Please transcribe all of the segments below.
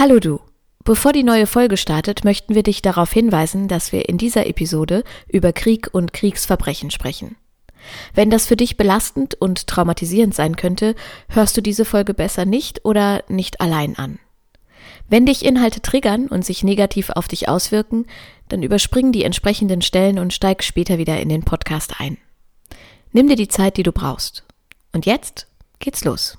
Hallo du. Bevor die neue Folge startet, möchten wir dich darauf hinweisen, dass wir in dieser Episode über Krieg und Kriegsverbrechen sprechen. Wenn das für dich belastend und traumatisierend sein könnte, hörst du diese Folge besser nicht oder nicht allein an. Wenn dich Inhalte triggern und sich negativ auf dich auswirken, dann überspring die entsprechenden Stellen und steig später wieder in den Podcast ein. Nimm dir die Zeit, die du brauchst. Und jetzt geht's los.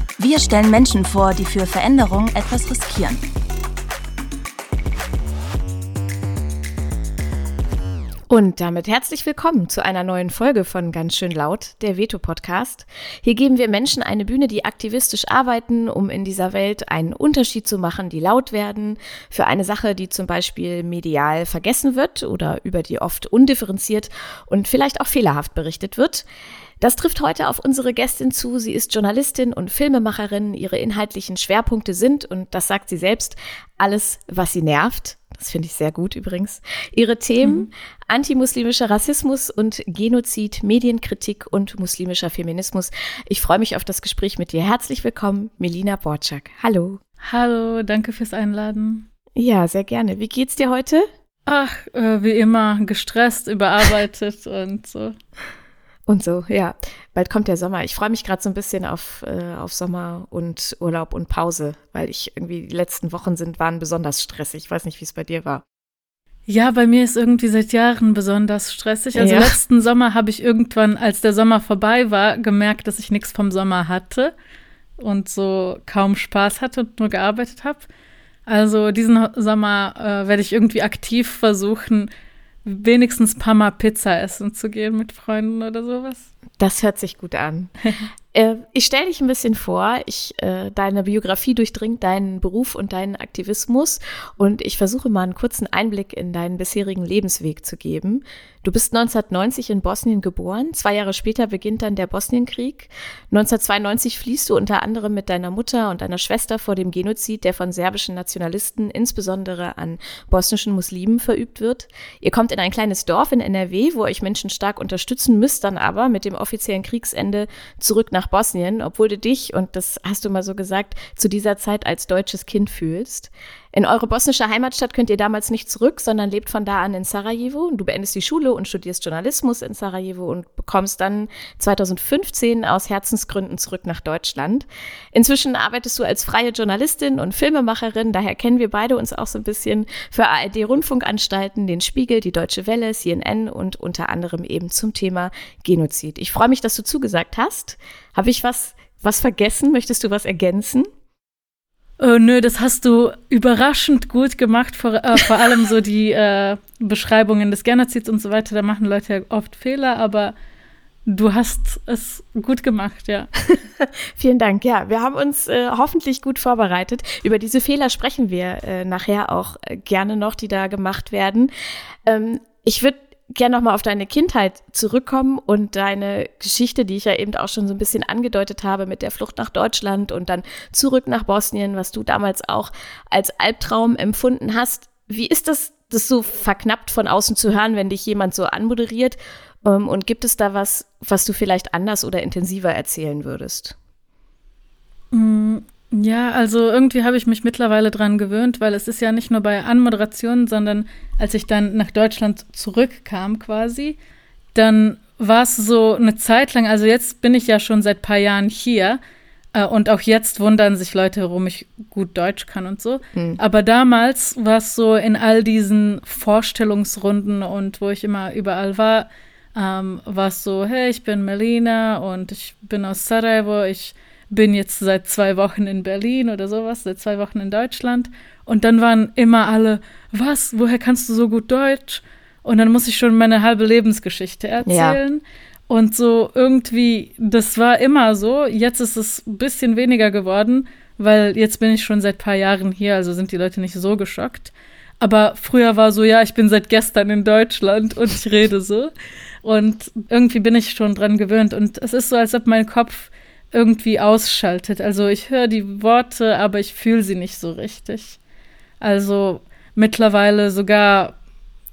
Wir stellen Menschen vor, die für Veränderung etwas riskieren. Und damit herzlich willkommen zu einer neuen Folge von Ganz schön laut, der Veto Podcast. Hier geben wir Menschen eine Bühne, die aktivistisch arbeiten, um in dieser Welt einen Unterschied zu machen, die laut werden, für eine Sache, die zum Beispiel medial vergessen wird oder über die oft undifferenziert und vielleicht auch fehlerhaft berichtet wird. Das trifft heute auf unsere Gästin zu. Sie ist Journalistin und Filmemacherin. Ihre inhaltlichen Schwerpunkte sind, und das sagt sie selbst, alles, was sie nervt. Das finde ich sehr gut übrigens. Ihre Themen mhm. antimuslimischer Rassismus und Genozid, Medienkritik und muslimischer Feminismus. Ich freue mich auf das Gespräch mit dir. Herzlich willkommen, Melina Borczak. Hallo. Hallo, danke fürs Einladen. Ja, sehr gerne. Wie geht's dir heute? Ach, äh, wie immer, gestresst, überarbeitet und so. Und so, ja. Bald kommt der Sommer. Ich freue mich gerade so ein bisschen auf, äh, auf Sommer und Urlaub und Pause, weil ich irgendwie die letzten Wochen sind, waren besonders stressig. Ich weiß nicht, wie es bei dir war. Ja, bei mir ist irgendwie seit Jahren besonders stressig. Also ja. letzten Sommer habe ich irgendwann, als der Sommer vorbei war, gemerkt, dass ich nichts vom Sommer hatte und so kaum Spaß hatte und nur gearbeitet habe. Also diesen Sommer äh, werde ich irgendwie aktiv versuchen, wenigstens ein paar Mal Pizza essen zu gehen mit Freunden oder sowas. Das hört sich gut an. Äh, ich stelle dich ein bisschen vor. Ich, äh, deine Biografie durchdringt deinen Beruf und deinen Aktivismus und ich versuche mal einen kurzen Einblick in deinen bisherigen Lebensweg zu geben. Du bist 1990 in Bosnien geboren. Zwei Jahre später beginnt dann der Bosnienkrieg. 1992 fließt du unter anderem mit deiner Mutter und deiner Schwester vor dem Genozid, der von serbischen Nationalisten, insbesondere an bosnischen Muslimen, verübt wird. Ihr kommt in ein kleines Dorf in NRW, wo euch Menschen stark unterstützen, müsst dann aber mit dem offiziellen Kriegsende zurück nach Bosnien, obwohl du dich, und das hast du mal so gesagt, zu dieser Zeit als deutsches Kind fühlst. In eure bosnische Heimatstadt könnt ihr damals nicht zurück, sondern lebt von da an in Sarajevo. Du beendest die Schule und studierst Journalismus in Sarajevo und bekommst dann 2015 aus Herzensgründen zurück nach Deutschland. Inzwischen arbeitest du als freie Journalistin und Filmemacherin, daher kennen wir beide uns auch so ein bisschen für ARD-Rundfunkanstalten, den Spiegel, die Deutsche Welle, CNN und unter anderem eben zum Thema Genozid. Ich freue mich, dass du zugesagt hast. Habe ich was, was vergessen? Möchtest du was ergänzen? Oh, nö, das hast du überraschend gut gemacht, vor, äh, vor allem so die äh, Beschreibungen des Genozids und so weiter. Da machen Leute ja oft Fehler, aber du hast es gut gemacht, ja. Vielen Dank. Ja, wir haben uns äh, hoffentlich gut vorbereitet. Über diese Fehler sprechen wir äh, nachher auch äh, gerne noch, die da gemacht werden. Ähm, ich würde gerne nochmal auf deine Kindheit zurückkommen und deine Geschichte, die ich ja eben auch schon so ein bisschen angedeutet habe mit der Flucht nach Deutschland und dann zurück nach Bosnien, was du damals auch als Albtraum empfunden hast. Wie ist das, das so verknappt von außen zu hören, wenn dich jemand so anmoderiert? Ähm, und gibt es da was, was du vielleicht anders oder intensiver erzählen würdest? Ja, also irgendwie habe ich mich mittlerweile dran gewöhnt, weil es ist ja nicht nur bei Anmoderationen, sondern als ich dann nach Deutschland zurückkam quasi, dann war es so eine Zeit lang, also jetzt bin ich ja schon seit paar Jahren hier äh, und auch jetzt wundern sich Leute, warum ich gut Deutsch kann und so. Mhm. Aber damals war es so in all diesen Vorstellungsrunden und wo ich immer überall war, ähm, war es so, hey, ich bin Melina und ich bin aus Sarajevo, ich bin jetzt seit zwei Wochen in Berlin oder sowas, seit zwei Wochen in Deutschland. Und dann waren immer alle, was, woher kannst du so gut Deutsch? Und dann muss ich schon meine halbe Lebensgeschichte erzählen. Ja. Und so irgendwie, das war immer so. Jetzt ist es ein bisschen weniger geworden, weil jetzt bin ich schon seit paar Jahren hier, also sind die Leute nicht so geschockt. Aber früher war so, ja, ich bin seit gestern in Deutschland und ich rede so. Und irgendwie bin ich schon dran gewöhnt. Und es ist so, als ob mein Kopf irgendwie ausschaltet. Also ich höre die Worte, aber ich fühle sie nicht so richtig. Also mittlerweile sogar,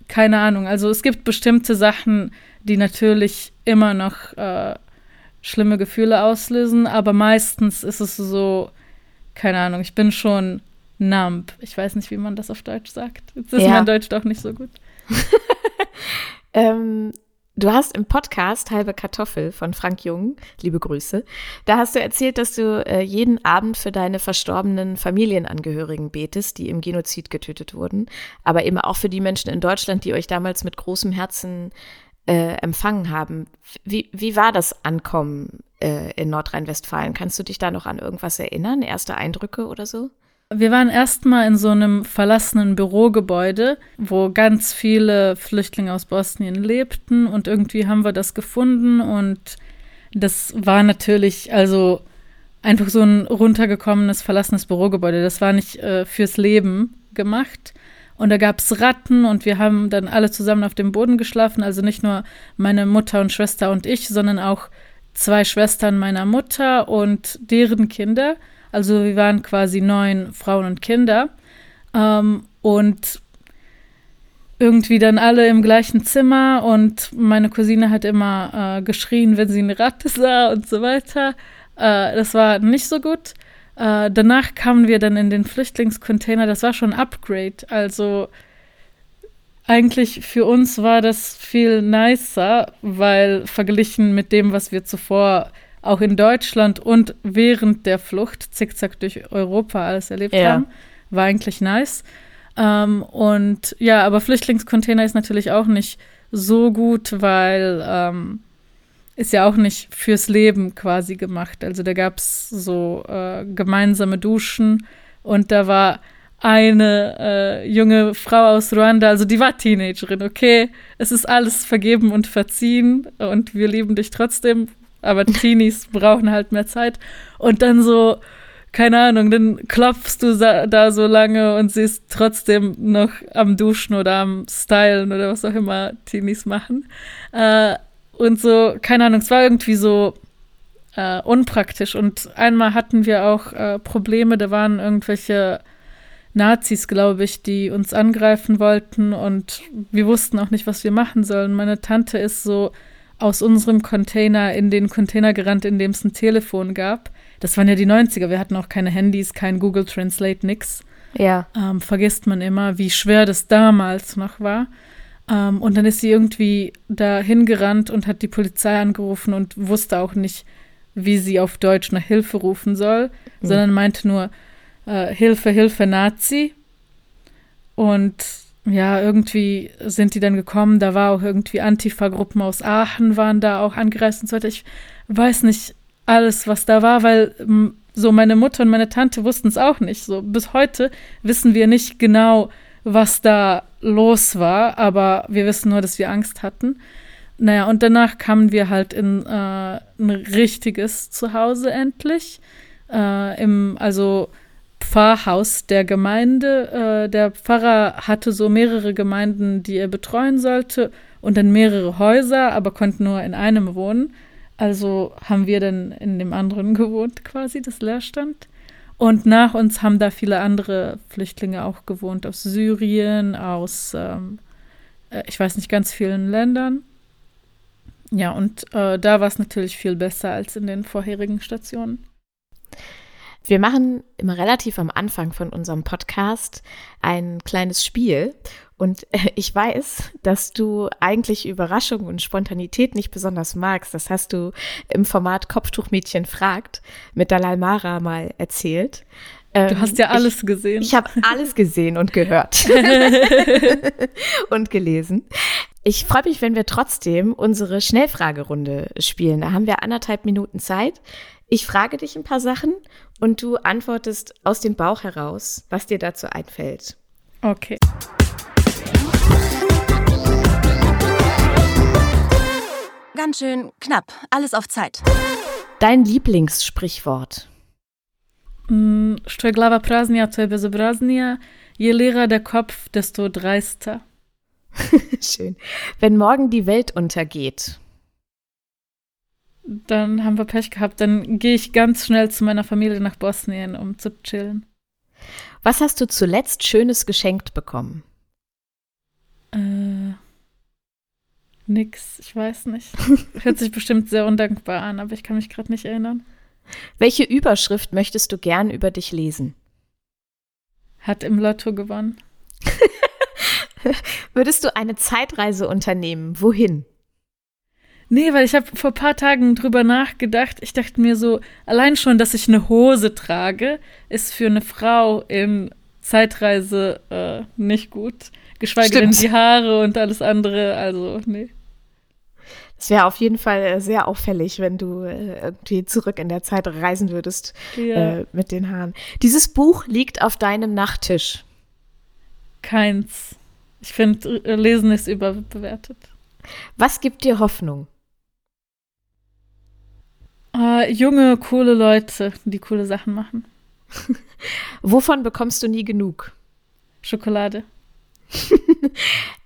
keine Ahnung. Also es gibt bestimmte Sachen, die natürlich immer noch äh, schlimme Gefühle auslösen, aber meistens ist es so, keine Ahnung, ich bin schon numb. Ich weiß nicht, wie man das auf Deutsch sagt. Jetzt ist ja. mein Deutsch doch nicht so gut. ähm, du hast im Podcast Halbe Kartoffel von Frank Jung, liebe Grüße, da hast du erzählt, dass du äh, jeden Abend für deine verstorbenen Familienangehörigen betest, die im Genozid getötet wurden, aber eben auch für die Menschen in Deutschland, die euch damals mit großem Herzen äh, empfangen haben. Wie, wie war das Ankommen äh, in Nordrhein-Westfalen? Kannst du dich da noch an irgendwas erinnern? Erste Eindrücke oder so? Wir waren erstmal in so einem verlassenen Bürogebäude, wo ganz viele Flüchtlinge aus Bosnien lebten und irgendwie haben wir das gefunden und das war natürlich also einfach so ein runtergekommenes, verlassenes Bürogebäude. Das war nicht äh, fürs Leben gemacht. Und da gab es Ratten und wir haben dann alle zusammen auf dem Boden geschlafen. Also nicht nur meine Mutter und Schwester und ich, sondern auch zwei Schwestern meiner Mutter und deren Kinder. Also wir waren quasi neun Frauen und Kinder. Ähm, und irgendwie dann alle im gleichen Zimmer und meine Cousine hat immer äh, geschrien, wenn sie eine Ratte sah und so weiter. Äh, das war nicht so gut. Äh, danach kamen wir dann in den Flüchtlingscontainer. Das war schon ein Upgrade. Also eigentlich für uns war das viel nicer, weil verglichen mit dem, was wir zuvor auch in Deutschland und während der Flucht zickzack durch Europa alles erlebt ja. haben. War eigentlich nice. Ähm, und ja, aber Flüchtlingscontainer ist natürlich auch nicht so gut, weil ähm, ist ja auch nicht fürs Leben quasi gemacht. Also da gab es so äh, gemeinsame Duschen und da war eine äh, junge Frau aus Ruanda, also die war Teenagerin, okay, es ist alles vergeben und verziehen und wir lieben dich trotzdem, aber Teenies brauchen halt mehr Zeit. Und dann so, keine Ahnung, dann klopfst du da so lange und sie ist trotzdem noch am Duschen oder am Stylen oder was auch immer Teenies machen. Äh, und so, keine Ahnung, es war irgendwie so äh, unpraktisch. Und einmal hatten wir auch äh, Probleme, da waren irgendwelche Nazis, glaube ich, die uns angreifen wollten und wir wussten auch nicht, was wir machen sollen. Meine Tante ist so aus unserem Container in den Container gerannt, in dem es ein Telefon gab. Das waren ja die 90er. Wir hatten auch keine Handys, kein Google Translate, nix. Ja. Ähm, vergisst man immer, wie schwer das damals noch war. Ähm, und dann ist sie irgendwie da hingerannt und hat die Polizei angerufen und wusste auch nicht, wie sie auf Deutsch nach Hilfe rufen soll, mhm. sondern meinte nur äh, Hilfe, Hilfe, Nazi. Und ja, irgendwie sind die dann gekommen. Da war auch irgendwie Antifa-Gruppen aus Aachen waren da auch angereist und so weiter. Ich weiß nicht alles, was da war, weil so meine Mutter und meine Tante wussten es auch nicht. So bis heute wissen wir nicht genau, was da los war, aber wir wissen nur, dass wir Angst hatten. Naja, und danach kamen wir halt in äh, ein richtiges Zuhause endlich. Äh, Im, also Pfarrhaus der Gemeinde. Äh, der Pfarrer hatte so mehrere Gemeinden, die er betreuen sollte und dann mehrere Häuser, aber konnte nur in einem wohnen. Also haben wir dann in dem anderen gewohnt, quasi, das Leerstand. Und nach uns haben da viele andere Flüchtlinge auch gewohnt, aus Syrien, aus, ähm, äh, ich weiß nicht, ganz vielen Ländern. Ja, und äh, da war es natürlich viel besser als in den vorherigen Stationen. Wir machen immer relativ am Anfang von unserem Podcast ein kleines Spiel. Und ich weiß, dass du eigentlich Überraschung und Spontanität nicht besonders magst. Das hast du im Format Kopftuchmädchen fragt mit Dalai Mara mal erzählt. Du ähm, hast ja alles ich, gesehen. Ich habe alles gesehen und gehört und gelesen. Ich freue mich, wenn wir trotzdem unsere Schnellfragerunde spielen. Da haben wir anderthalb Minuten Zeit. Ich frage dich ein paar Sachen und du antwortest aus dem Bauch heraus, was dir dazu einfällt. Okay. Ganz schön knapp, alles auf Zeit. Dein Lieblingssprichwort. Mm, Szczeglawa praznia, to bezobraznia. Je leerer der Kopf, desto dreister. Schön. Wenn morgen die Welt untergeht. Dann haben wir Pech gehabt. Dann gehe ich ganz schnell zu meiner Familie nach Bosnien, um zu chillen. Was hast du zuletzt Schönes geschenkt bekommen? Äh, nix, ich weiß nicht. Hört sich bestimmt sehr undankbar an, aber ich kann mich gerade nicht erinnern. Welche Überschrift möchtest du gern über dich lesen? Hat im Lotto gewonnen. Würdest du eine Zeitreise unternehmen? Wohin? Nee, weil ich habe vor ein paar Tagen drüber nachgedacht. Ich dachte mir so, allein schon, dass ich eine Hose trage, ist für eine Frau in Zeitreise äh, nicht gut. Geschweige Stimmt. denn die Haare und alles andere. Also, nee. Es wäre auf jeden Fall äh, sehr auffällig, wenn du äh, irgendwie zurück in der Zeit reisen würdest Ja. äh, mit den Haaren. Dieses Buch liegt auf deinem Nachttisch. Keins. Ich finde, äh, Lesen ist überbewertet. Was gibt dir Hoffnung? Äh, junge, coole Leute, die coole Sachen machen. Wovon bekommst du nie genug? Schokolade.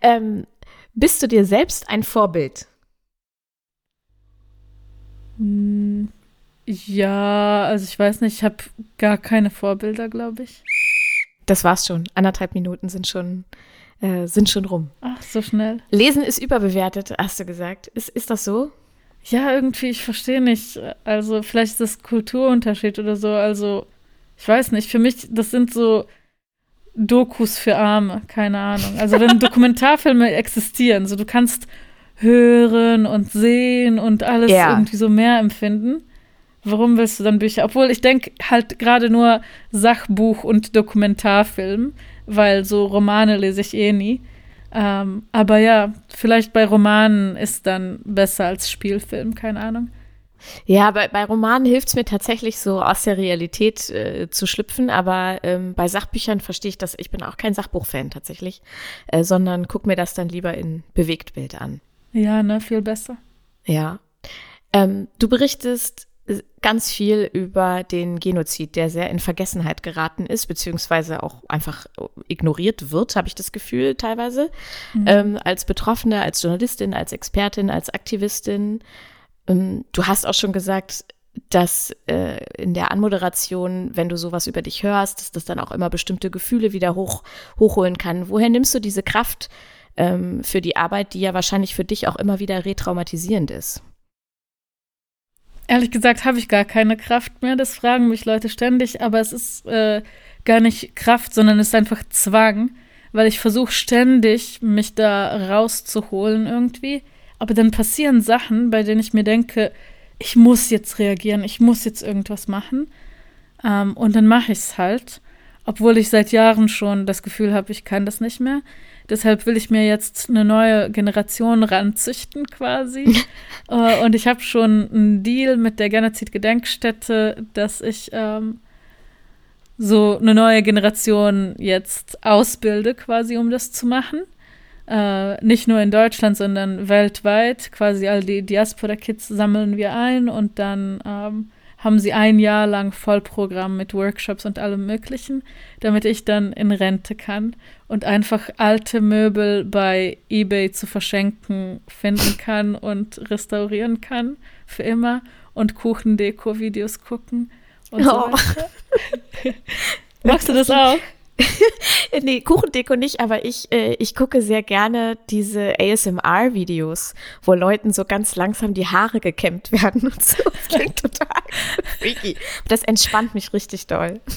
Ähm, bist du dir selbst ein Vorbild? Hm, Ja, also ich weiß nicht, ich habe gar keine Vorbilder, glaube ich. Das war's schon. Anderthalb Minuten sind schon, äh, sind schon rum. Ach, so schnell. Lesen ist überbewertet, hast du gesagt. Ist, ist das so? Ja, irgendwie, ich verstehe nicht. Also, vielleicht ist das Kulturunterschied oder so. Also, ich weiß nicht. Für mich, das sind so Dokus für Arme. Keine Ahnung. Also, wenn Dokumentarfilme existieren, so du kannst hören und sehen und alles Ja. irgendwie so mehr empfinden. Warum willst du dann Bücher? Obwohl ich denke halt gerade nur Sachbuch und Dokumentarfilm, weil so Romane lese ich eh nie. Ähm, aber ja, vielleicht bei Romanen ist dann besser als Spielfilm, keine Ahnung. Ja, bei, bei Romanen hilft es mir tatsächlich so aus der Realität äh, zu schlüpfen, aber ähm, bei Sachbüchern verstehe ich das. Ich bin auch kein Sachbuchfan tatsächlich, äh, sondern guck mir das dann lieber in Bewegtbild an. Ja, ne, viel besser. Ja. Ähm, du berichtest ganz viel über den Genozid, der sehr in Vergessenheit geraten ist, beziehungsweise auch einfach äh, ignoriert wird, habe ich das Gefühl teilweise. Ähm, als Betroffene, als Journalistin, als Expertin, als Aktivistin. Ähm, du hast auch schon gesagt, dass äh, in der Anmoderation, wenn du sowas über dich hörst, dass das dann auch immer bestimmte Gefühle wieder hoch, hochholen kann. Woher nimmst du diese Kraft ähm, für die Arbeit, die ja wahrscheinlich für dich auch immer wieder retraumatisierend ist? Ehrlich gesagt habe ich gar keine Kraft mehr. Das fragen mich Leute ständig, aber es ist äh, gar nicht Kraft, sondern es ist einfach Zwang, weil ich versuche ständig, mich da rauszuholen irgendwie. Aber dann passieren Sachen, bei denen ich mir denke, ich muss jetzt reagieren, ich muss jetzt irgendwas machen. Ähm, und dann mache ich es halt, obwohl ich seit Jahren schon das Gefühl habe, ich kann das nicht mehr. Deshalb will ich mir jetzt eine neue Generation ranzüchten quasi. äh, und ich habe schon einen Deal mit der Genozid-Gedenkstätte, dass ich ähm, so eine neue Generation jetzt ausbilde, quasi, um das zu machen. Äh, nicht nur in Deutschland, sondern weltweit. Quasi all die Diaspora-Kids sammeln wir ein und dann ähm, haben sie ein Jahr lang Vollprogramm mit Workshops und allem Möglichen, damit ich dann in Rente kann und einfach alte Möbel bei eBay zu verschenken finden kann und restaurieren kann für immer und Kuchendeko-Videos gucken und so Oh. Magst du das auch? nee, Kuchendeko nicht, aber ich, äh, ich gucke sehr gerne diese ASMR-Videos, wo Leuten so ganz langsam die Haare gekämmt werden und so. Das klingt total freaky. Das entspannt mich richtig doll.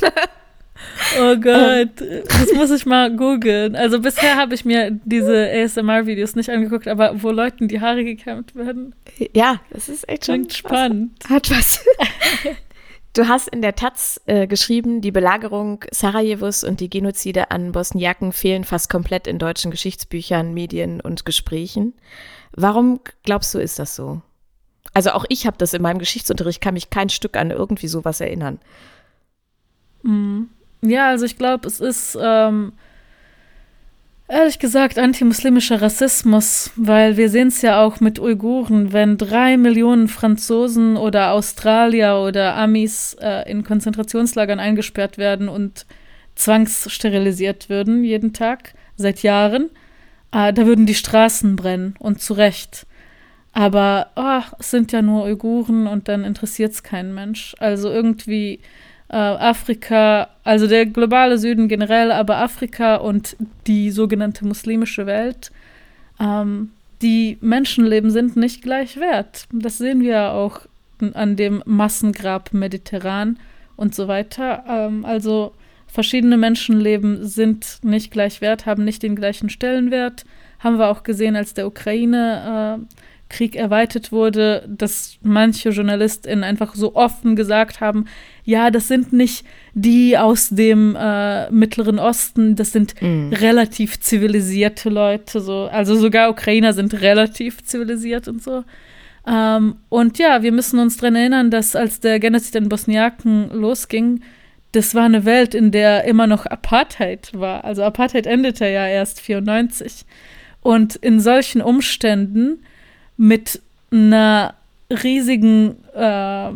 Oh Gott, das muss ich mal googeln. Also bisher habe ich mir diese ASMR-Videos nicht angeguckt, aber wo Leuten die Haare gekämmt werden, Ja, das ist echt schon spannend. Hat was. Du hast in der Taz äh, geschrieben, die Belagerung Sarajevos und die Genozide an Bosniaken fehlen fast komplett in deutschen Geschichtsbüchern, Medien und Gesprächen. Warum glaubst du, ist das so? Also auch ich habe das in meinem Geschichtsunterricht, kann mich kein Stück an irgendwie sowas erinnern. Ja, also ich glaube, es ist ähm, Ehrlich gesagt, antimuslimischer Rassismus, weil wir sehen es ja auch mit Uiguren, wenn drei Millionen Franzosen oder Australier oder Amis äh, in Konzentrationslagern eingesperrt werden und zwangssterilisiert würden jeden Tag seit Jahren, äh, da würden die Straßen brennen und zu Recht. Aber oh, es sind ja nur Uiguren und dann interessiert es keinen Mensch. Also irgendwie äh, Afrika, also der globale Süden generell, aber Afrika und die sogenannte muslimische Welt, ähm, die Menschenleben sind nicht gleich wert. Das sehen wir auch an dem Massengrab Mediterran und so weiter. Ähm, also verschiedene Menschenleben sind nicht gleich wert, haben nicht den gleichen Stellenwert. Haben wir auch gesehen, als der Ukraine äh, Krieg erweitert wurde, dass manche JournalistInnen einfach so offen gesagt haben, ja, das sind nicht die aus dem äh, Mittleren Osten, das sind mm. relativ zivilisierte Leute, so. Also sogar Ukrainer sind relativ zivilisiert und so. Ähm, und ja, wir müssen uns daran erinnern, dass als der Genozid in Bosniaken losging, das war eine Welt, in der immer noch Apartheid war. Also Apartheid endete ja erst 94. Und in solchen Umständen mit einer riesigen, äh,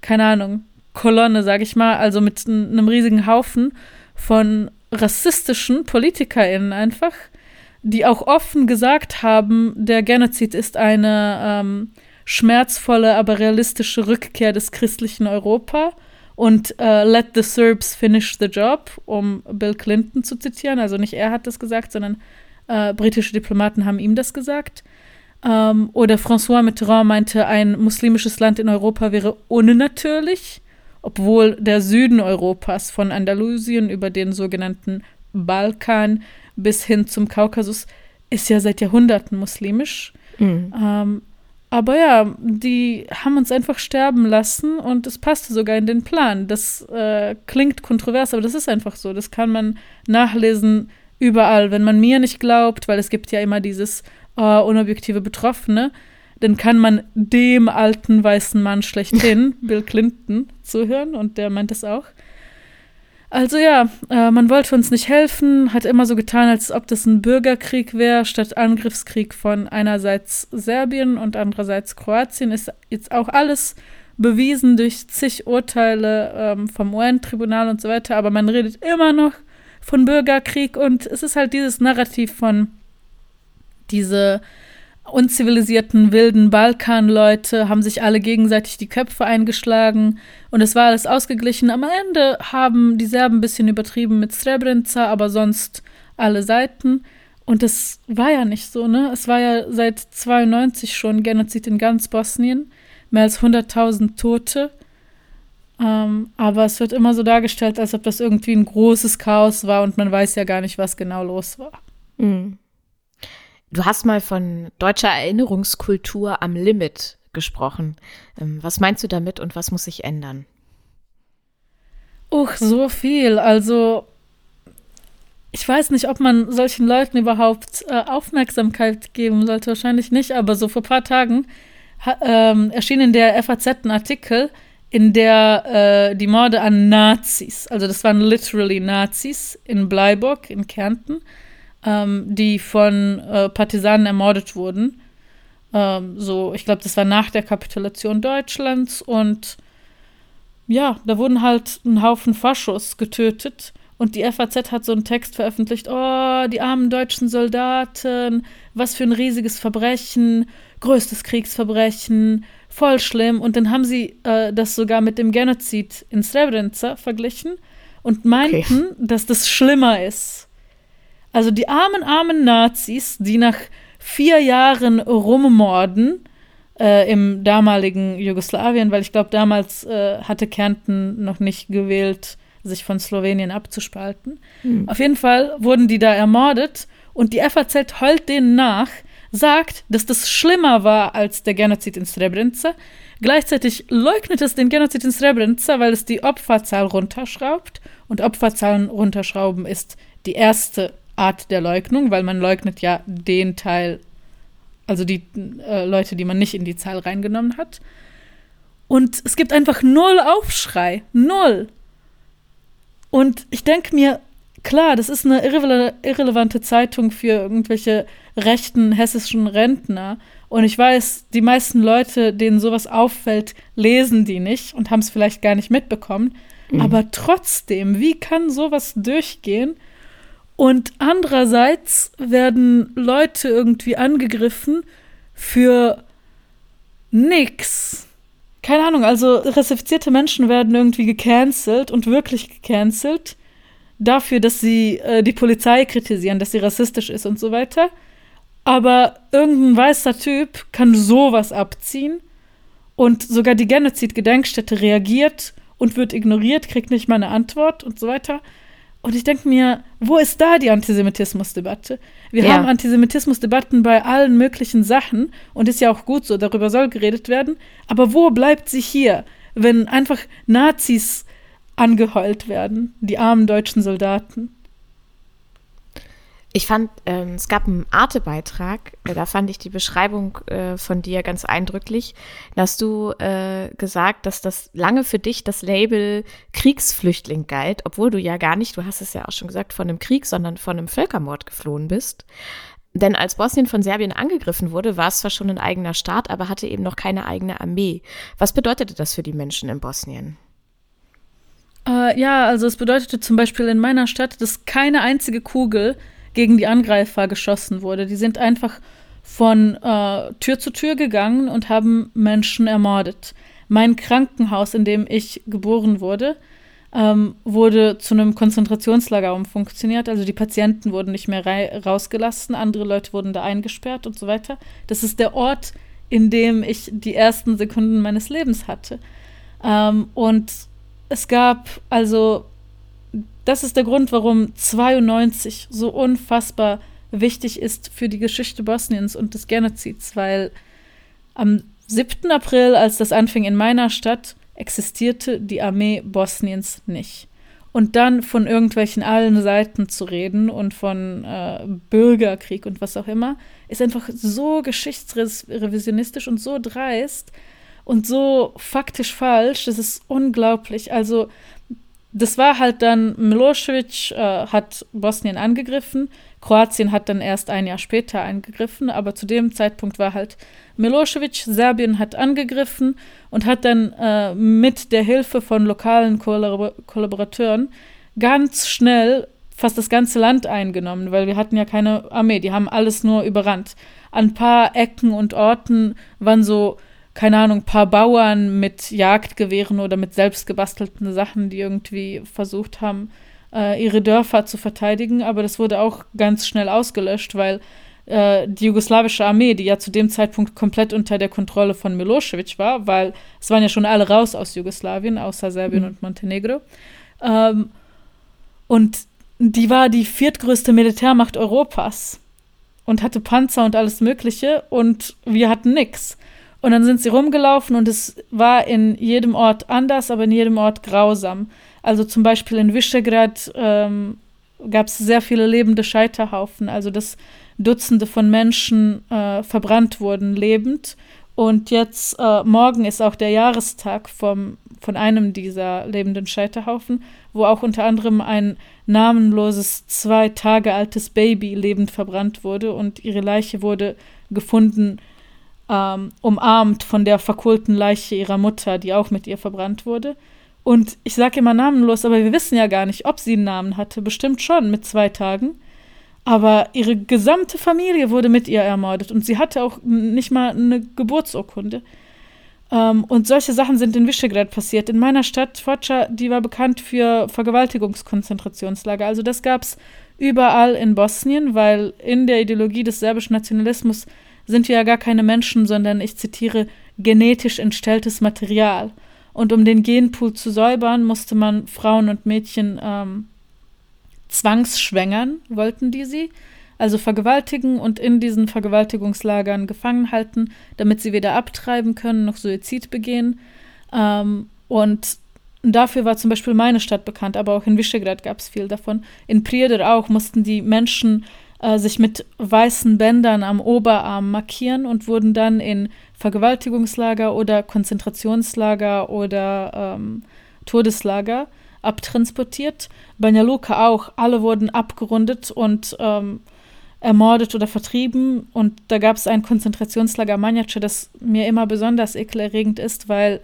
keine Ahnung, Kolonne, sag ich mal, also mit einem riesigen Haufen von rassistischen PolitikerInnen einfach, die auch offen gesagt haben, der Genozid ist eine ähm, schmerzvolle, aber realistische Rückkehr des christlichen Europa und äh, let the Serbs finish the job, um Bill Clinton zu zitieren. Also nicht er hat das gesagt, sondern äh, britische Diplomaten haben ihm das gesagt. Ähm, oder François Mitterrand meinte, ein muslimisches Land in Europa wäre unnatürlich, obwohl der Süden Europas von Andalusien über den sogenannten Balkan bis hin zum Kaukasus ist ja seit Jahrhunderten muslimisch. Mhm. Ähm, aber ja, die haben uns einfach sterben lassen und es passte sogar in den Plan. Das äh, klingt kontrovers, aber das ist einfach so. Das kann man nachlesen überall. Wenn man mir nicht glaubt, weil es gibt ja immer dieses äh, unobjektive Betroffene, dann kann man dem alten weißen Mann schlechthin, Bill Clinton, zuhören und der meint es auch. Also ja, äh, man wollte uns nicht helfen, hat immer so getan, als ob das ein Bürgerkrieg wäre, statt Angriffskrieg von einerseits Serbien und andererseits Kroatien. Ist jetzt auch alles bewiesen durch zig Urteile ähm, vom UN-Tribunal und so weiter, aber man redet immer noch von Bürgerkrieg und es ist halt dieses Narrativ von diese unzivilisierten, wilden Balkanleute haben sich alle gegenseitig die Köpfe eingeschlagen und es war alles ausgeglichen. Am Ende haben die Serben ein bisschen übertrieben mit Srebrenica, aber sonst alle Seiten. Und das war ja nicht so, ne? Es war ja seit 92 schon Genozid in ganz Bosnien, mehr als 100.000 Tote. Ähm, aber es wird immer so dargestellt, als ob das irgendwie ein großes Chaos war und man weiß ja gar nicht, was genau los war. Mhm. Du hast mal von deutscher Erinnerungskultur am Limit gesprochen. Ähm, was meinst du damit und was muss sich ändern? Uch, so viel. Also, ich weiß nicht, ob man solchen Leuten überhaupt äh, Aufmerksamkeit geben sollte. Wahrscheinlich nicht, aber so vor ein paar Tagen ähm, erschien in der FAZ ein Artikel, in der äh, die Morde an Nazis, also das waren literally Nazis in Bleiburg in Kärnten, ähm, die von äh, Partisanen ermordet wurden. Ähm, so, ich glaube, das war nach der Kapitulation Deutschlands und ja, da wurden halt ein Haufen Faschos getötet. Und die FAZ hat so einen Text veröffentlicht, oh, die armen deutschen Soldaten, was für ein riesiges Verbrechen, größtes Kriegsverbrechen, voll schlimm. Und dann haben sie äh, das sogar mit dem Genozid in Srebrenica verglichen und meinten, okay. dass das schlimmer ist. Also die armen, armen Nazis, die nach vier Jahren rummorden äh, im damaligen Jugoslawien, weil ich glaube, damals äh, hatte Kärnten noch nicht gewählt, sich von Slowenien abzuspalten. Mhm. Auf jeden Fall wurden die da ermordet und die FAZ heult denen nach, sagt, dass das schlimmer war als der Genozid in Srebrenica. Gleichzeitig leugnet es den Genozid in Srebrenica, weil es die Opferzahl runterschraubt. Und Opferzahlen runterschrauben ist die erste Art der Leugnung, weil man leugnet ja den Teil, also die äh, Leute, die man nicht in die Zahl reingenommen hat. Und es gibt einfach null Aufschrei. Null. Und ich denke mir, klar, das ist eine irrele irrelevante Zeitung für irgendwelche rechten hessischen Rentner. Und ich weiß, die meisten Leute, denen sowas auffällt, lesen die nicht und haben es vielleicht gar nicht mitbekommen. Mhm. Aber trotzdem, wie kann sowas durchgehen? Und andererseits werden Leute irgendwie angegriffen für nix. Keine Ahnung, also rassifizierte Menschen werden irgendwie gecancelt und wirklich gecancelt dafür, dass sie äh, die Polizei kritisieren, dass sie rassistisch ist und so weiter. Aber irgendein weißer Typ kann sowas abziehen und sogar die Genozid-Gedenkstätte reagiert und wird ignoriert, kriegt nicht mal eine Antwort und so weiter. Und ich denke mir, wo ist da die Antisemitismusdebatte? Wir ja. haben Antisemitismusdebatten bei allen möglichen Sachen und ist ja auch gut so, darüber soll geredet werden. Aber wo bleibt sie hier, wenn einfach Nazis angeheult werden, die armen deutschen Soldaten? Ich fand, ähm, es gab einen Arte-Beitrag, äh, da fand ich die Beschreibung äh, von dir ganz eindrücklich. Da hast du äh, gesagt, dass das lange für dich das Label Kriegsflüchtling galt, obwohl du ja gar nicht, du hast es ja auch schon gesagt, von einem Krieg, sondern von einem Völkermord geflohen bist. Denn als Bosnien von Serbien angegriffen wurde, war es zwar schon ein eigener Staat, aber hatte eben noch keine eigene Armee. Was bedeutete das für die Menschen in Bosnien? Äh, ja, also es bedeutete zum Beispiel in meiner Stadt, dass keine einzige Kugel gegen die Angreifer geschossen wurde. Die sind einfach von äh, Tür zu Tür gegangen und haben Menschen ermordet. Mein Krankenhaus, in dem ich geboren wurde, ähm, wurde zu einem Konzentrationslager umfunktioniert. Also die Patienten wurden nicht mehr rausgelassen, andere Leute wurden da eingesperrt und so weiter. Das ist der Ort, in dem ich die ersten Sekunden meines Lebens hatte. Ähm, und es gab also das ist der Grund, warum 92 so unfassbar wichtig ist für die Geschichte Bosniens und des Genozids, weil am 7. April, als das anfing in meiner Stadt, existierte die Armee Bosniens nicht. Und dann von irgendwelchen allen Seiten zu reden und von äh, Bürgerkrieg und was auch immer, ist einfach so geschichtsrevisionistisch und so dreist und so faktisch falsch. Das ist unglaublich. Also das war halt dann, Milosevic äh, hat Bosnien angegriffen, Kroatien hat dann erst ein Jahr später angegriffen, aber zu dem Zeitpunkt war halt Milosevic, Serbien hat angegriffen und hat dann äh, mit der Hilfe von lokalen Kollabor Kollaborateuren ganz schnell fast das ganze Land eingenommen, weil wir hatten ja keine Armee, die haben alles nur überrannt. An ein paar Ecken und Orten waren so keine Ahnung, paar Bauern mit Jagdgewehren oder mit selbstgebastelten Sachen, die irgendwie versucht haben, äh, ihre Dörfer zu verteidigen. Aber das wurde auch ganz schnell ausgelöscht, weil äh, die jugoslawische Armee, die ja zu dem Zeitpunkt komplett unter der Kontrolle von Milosevic war, weil es waren ja schon alle raus aus Jugoslawien, außer Serbien mhm. und Montenegro. Ähm, und die war die viertgrößte Militärmacht Europas und hatte Panzer und alles Mögliche und wir hatten nichts. Und dann sind sie rumgelaufen und es war in jedem Ort anders, aber in jedem Ort grausam. Also zum Beispiel in Visegrad ähm, gab es sehr viele lebende Scheiterhaufen, also dass Dutzende von Menschen äh, verbrannt wurden, lebend. Und jetzt, äh, morgen ist auch der Jahrestag vom, von einem dieser lebenden Scheiterhaufen, wo auch unter anderem ein namenloses, zwei Tage altes Baby lebend verbrannt wurde und ihre Leiche wurde gefunden ähm, umarmt von der verkohlten Leiche ihrer Mutter, die auch mit ihr verbrannt wurde. Und ich sage immer namenlos, aber wir wissen ja gar nicht, ob sie einen Namen hatte. Bestimmt schon mit zwei Tagen. Aber ihre gesamte Familie wurde mit ihr ermordet und sie hatte auch nicht mal eine Geburtsurkunde. Ähm, und solche Sachen sind in Visegrad passiert. In meiner Stadt, Foča, die war bekannt für Vergewaltigungskonzentrationslager. Also das gab es überall in Bosnien, weil in der Ideologie des serbischen Nationalismus sind wir ja gar keine Menschen, sondern ich zitiere genetisch entstelltes Material. Und um den Genpool zu säubern, musste man Frauen und Mädchen ähm, zwangsschwängern, wollten die sie, also vergewaltigen und in diesen Vergewaltigungslagern gefangen halten, damit sie weder abtreiben können noch Suizid begehen. Ähm, und dafür war zum Beispiel meine Stadt bekannt, aber auch in Visegrad gab es viel davon. In Prieder auch mussten die Menschen äh, sich mit weißen Bändern am Oberarm markieren und wurden dann in Vergewaltigungslager oder Konzentrationslager oder ähm, Todeslager abtransportiert. Banja Luka auch. Alle wurden abgerundet und ähm, ermordet oder vertrieben. Und da gab es ein Konzentrationslager Manjace, das mir immer besonders ekelerregend ist, weil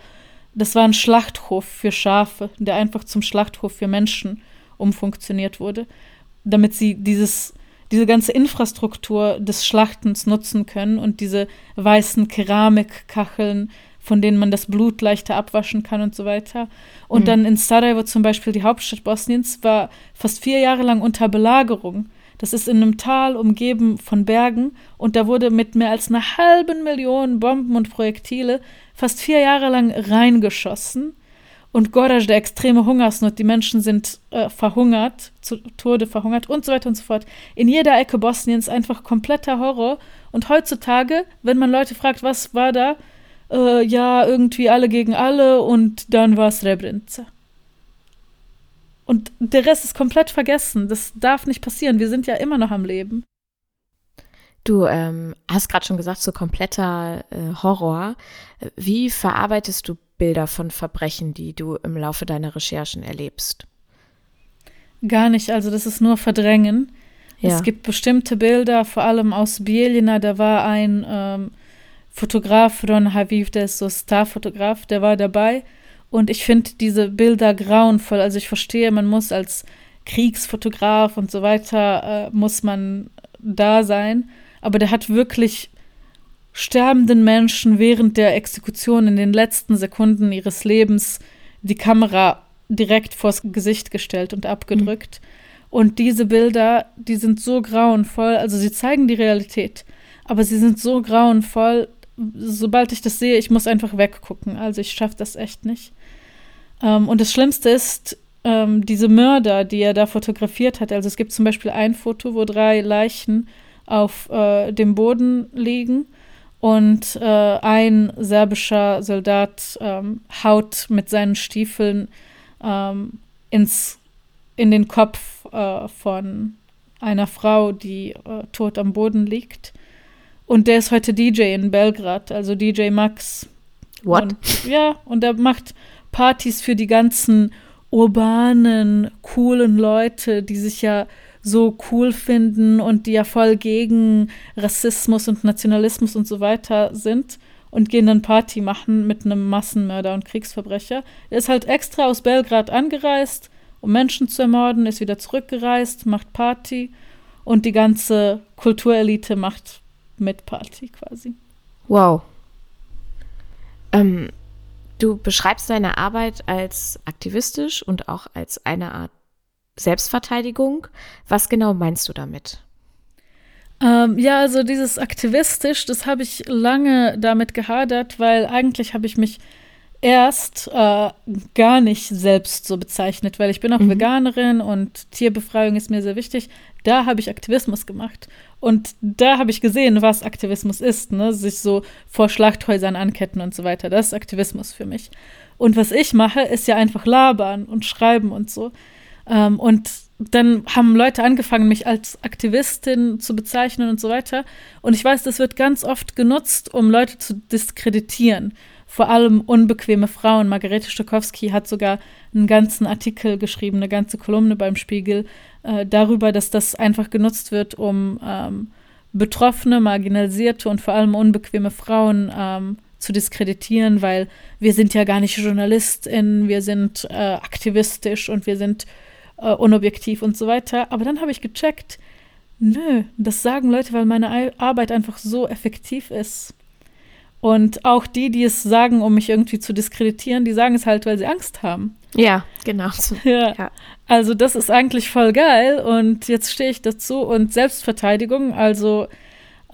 das war ein Schlachthof für Schafe, der einfach zum Schlachthof für Menschen umfunktioniert wurde, damit sie dieses, diese ganze Infrastruktur des Schlachtens nutzen können und diese weißen Keramikkacheln, von denen man das Blut leichter abwaschen kann und so weiter. Und mhm. dann in Sarajevo zum Beispiel, die Hauptstadt Bosniens, war fast vier Jahre lang unter Belagerung. Das ist in einem Tal umgeben von Bergen und da wurde mit mehr als einer halben Million Bomben und Projektile fast vier Jahre lang reingeschossen. Und Goraž, der extreme Hungersnot, die Menschen sind äh, verhungert, zu Tode verhungert und so weiter und so fort. In jeder Ecke Bosniens einfach kompletter Horror. Und heutzutage, wenn man Leute fragt, was war da, äh, ja, irgendwie alle gegen alle und dann war es Srebrenica. Und der Rest ist komplett vergessen. Das darf nicht passieren. Wir sind ja immer noch am Leben. Du ähm, hast gerade schon gesagt, so kompletter äh, Horror. Wie verarbeitest du Bilder von Verbrechen, die du im Laufe deiner Recherchen erlebst? Gar nicht, also das ist nur Verdrängen. Ja. Es gibt bestimmte Bilder, vor allem aus Bielina, da war ein ähm, Fotograf, Ron Haviv, der ist so Starfotograf, der war dabei und ich finde diese Bilder grauenvoll. Also ich verstehe, man muss als Kriegsfotograf und so weiter, äh, muss man da sein. Aber der hat wirklich sterbenden Menschen während der Exekution in den letzten Sekunden ihres Lebens die Kamera direkt vors Gesicht gestellt und abgedrückt. Mhm. Und diese Bilder, die sind so grauenvoll, also sie zeigen die Realität, aber sie sind so grauenvoll, sobald ich das sehe, ich muss einfach weggucken. Also ich schaffe das echt nicht. Ähm, und das Schlimmste ist, ähm, diese Mörder, die er da fotografiert hat. Also es gibt zum Beispiel ein Foto, wo drei Leichen auf äh, dem Boden liegen und äh, ein serbischer Soldat ähm, haut mit seinen Stiefeln ähm, ins, in den Kopf äh, von einer Frau, die äh, tot am Boden liegt. Und der ist heute DJ in Belgrad, also DJ Max. What? Und, ja, und er macht Partys für die ganzen urbanen, coolen Leute, die sich ja so cool finden und die ja voll gegen Rassismus und Nationalismus und so weiter sind und gehen dann Party machen mit einem Massenmörder und Kriegsverbrecher. Er ist halt extra aus Belgrad angereist, um Menschen zu ermorden, ist wieder zurückgereist, macht Party und die ganze Kulturelite macht mit Party quasi. Wow. Ähm, Du beschreibst deine Arbeit als aktivistisch und auch als eine Art Selbstverteidigung. Was genau meinst du damit? Ähm, ja, also dieses aktivistisch, das habe ich lange damit gehadert, weil eigentlich habe ich mich erst äh, gar nicht selbst so bezeichnet, weil ich bin auch mhm. Veganerin und Tierbefreiung ist mir sehr wichtig. Da habe ich Aktivismus gemacht. Und da habe ich gesehen, was Aktivismus ist, ne? sich so vor Schlachthäusern anketten und so weiter. Das ist Aktivismus für mich. Und was ich mache, ist ja einfach labern und schreiben und so. Ähm, und dann haben Leute angefangen, mich als Aktivistin zu bezeichnen und so weiter. Und ich weiß, das wird ganz oft genutzt, um Leute zu diskreditieren vor allem unbequeme Frauen. Margarete Stokowski hat sogar einen ganzen Artikel geschrieben, eine ganze Kolumne beim Spiegel äh, darüber, dass das einfach genutzt wird, um ähm, betroffene, marginalisierte und vor allem unbequeme Frauen ähm, zu diskreditieren, weil wir sind ja gar nicht JournalistInnen, wir sind äh, aktivistisch und wir sind äh, unobjektiv und so weiter. Aber dann habe ich gecheckt, nö, das sagen Leute, weil meine Arbeit einfach so effektiv ist. Und auch die, die es sagen, um mich irgendwie zu diskreditieren, die sagen es halt, weil sie Angst haben. Ja, genau. Ja. ja. Also das ist eigentlich voll geil und jetzt stehe ich dazu und Selbstverteidigung, also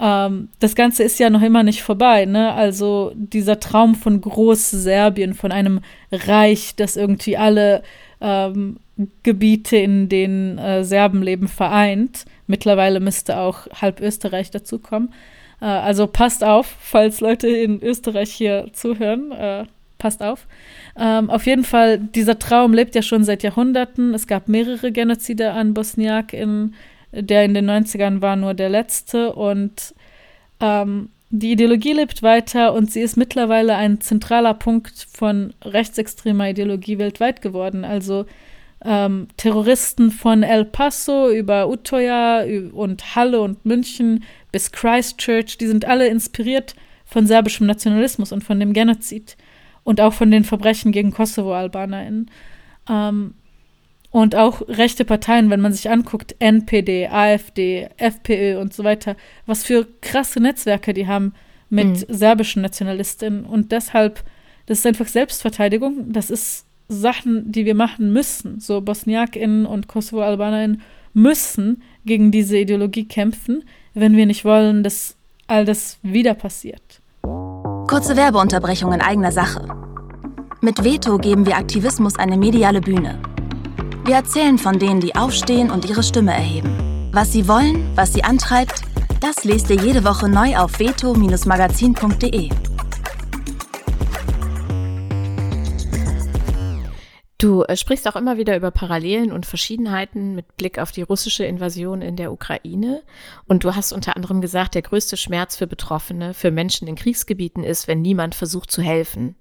ähm, das Ganze ist ja noch immer nicht vorbei, ne? Also dieser Traum von Groß-Serbien, von einem Reich, das irgendwie alle ähm, Gebiete, in denen äh, Serben leben, vereint. Mittlerweile müsste auch halb Österreich dazukommen. Äh, also passt auf, falls Leute in Österreich hier zuhören. Äh, passt auf. Ähm, auf jeden Fall, dieser Traum lebt ja schon seit Jahrhunderten. Es gab mehrere Genozide an Bosniak, in, der in den 90ern war nur der letzte. Und ähm, die Ideologie lebt weiter und sie ist mittlerweile ein zentraler Punkt von rechtsextremer Ideologie weltweit geworden. Also ähm, Terroristen von El Paso über Utoya und Halle und München bis Christchurch, die sind alle inspiriert von serbischem Nationalismus und von dem Genozid und auch von den Verbrechen gegen Kosovo-AlbanerInnen. Ähm, und auch rechte Parteien, wenn man sich anguckt, NPD, AfD, FPÖ und so weiter, was für krasse Netzwerke die haben mit mhm. serbischen Nationalistinnen. Und deshalb, das ist einfach Selbstverteidigung. Das ist Sachen, die wir machen müssen. So BosniakInnen und Kosovo-AlbanerInnen müssen gegen diese Ideologie kämpfen, wenn wir nicht wollen, dass all das wieder passiert. Kurze Werbeunterbrechung in eigener Sache. Mit Veto geben wir Aktivismus eine mediale Bühne. Wir erzählen von denen, die aufstehen und ihre Stimme erheben. Was sie wollen, was sie antreibt, das lest ihr jede Woche neu auf veto-magazin.de. Du äh, sprichst auch immer wieder über Parallelen und Verschiedenheiten mit Blick auf die russische Invasion in der Ukraine. Und du hast unter anderem gesagt, der größte Schmerz für Betroffene, für Menschen in Kriegsgebieten ist, wenn niemand versucht zu helfen.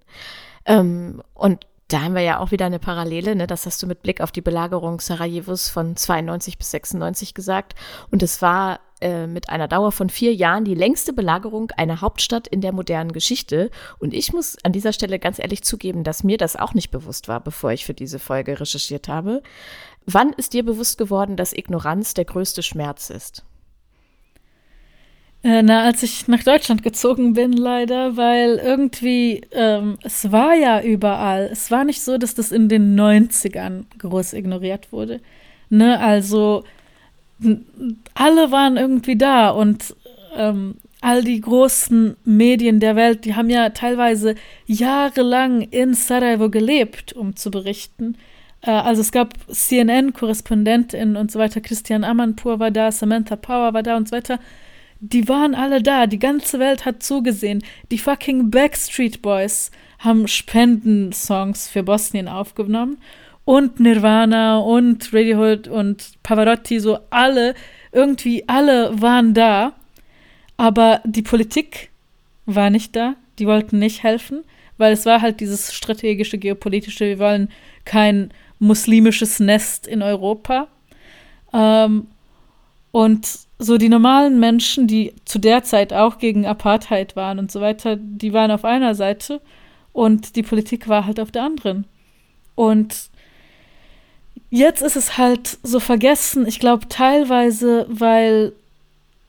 Ähm, und da haben wir ja auch wieder eine Parallele, ne? das hast du mit Blick auf die Belagerung Sarajevos von 92 bis 96 gesagt. Und es war äh, mit einer Dauer von vier Jahren die längste Belagerung einer Hauptstadt in der modernen Geschichte. Und ich muss an dieser Stelle ganz ehrlich zugeben, dass mir das auch nicht bewusst war, bevor ich für diese Folge recherchiert habe. Wann ist dir bewusst geworden, dass Ignoranz der größte Schmerz ist? Äh, na, als ich nach Deutschland gezogen bin, leider, weil irgendwie, ähm, es war ja überall. Es war nicht so, dass das in den 90ern groß ignoriert wurde. Ne, also alle waren irgendwie da und ähm, all die großen Medien der Welt, die haben ja teilweise jahrelang in Sarajevo gelebt, um zu berichten. Äh, also es gab CNN-Korrespondentinnen und so weiter, Christian Amanpour war da, Samantha Power war da und so weiter die waren alle da. Die ganze Welt hat zugesehen. Die fucking Backstreet Boys haben Spendensongs für Bosnien aufgenommen. Und Nirvana und Radiohead und Pavarotti, so alle, irgendwie alle waren da. Aber die Politik war nicht da. Die wollten nicht helfen, weil es war halt dieses strategische, geopolitische, wir wollen kein muslimisches Nest in Europa. Ähm, und so die normalen Menschen, die zu der Zeit auch gegen Apartheid waren und so weiter, die waren auf einer Seite und die Politik war halt auf der anderen. Und jetzt ist es halt so vergessen, ich glaube teilweise, weil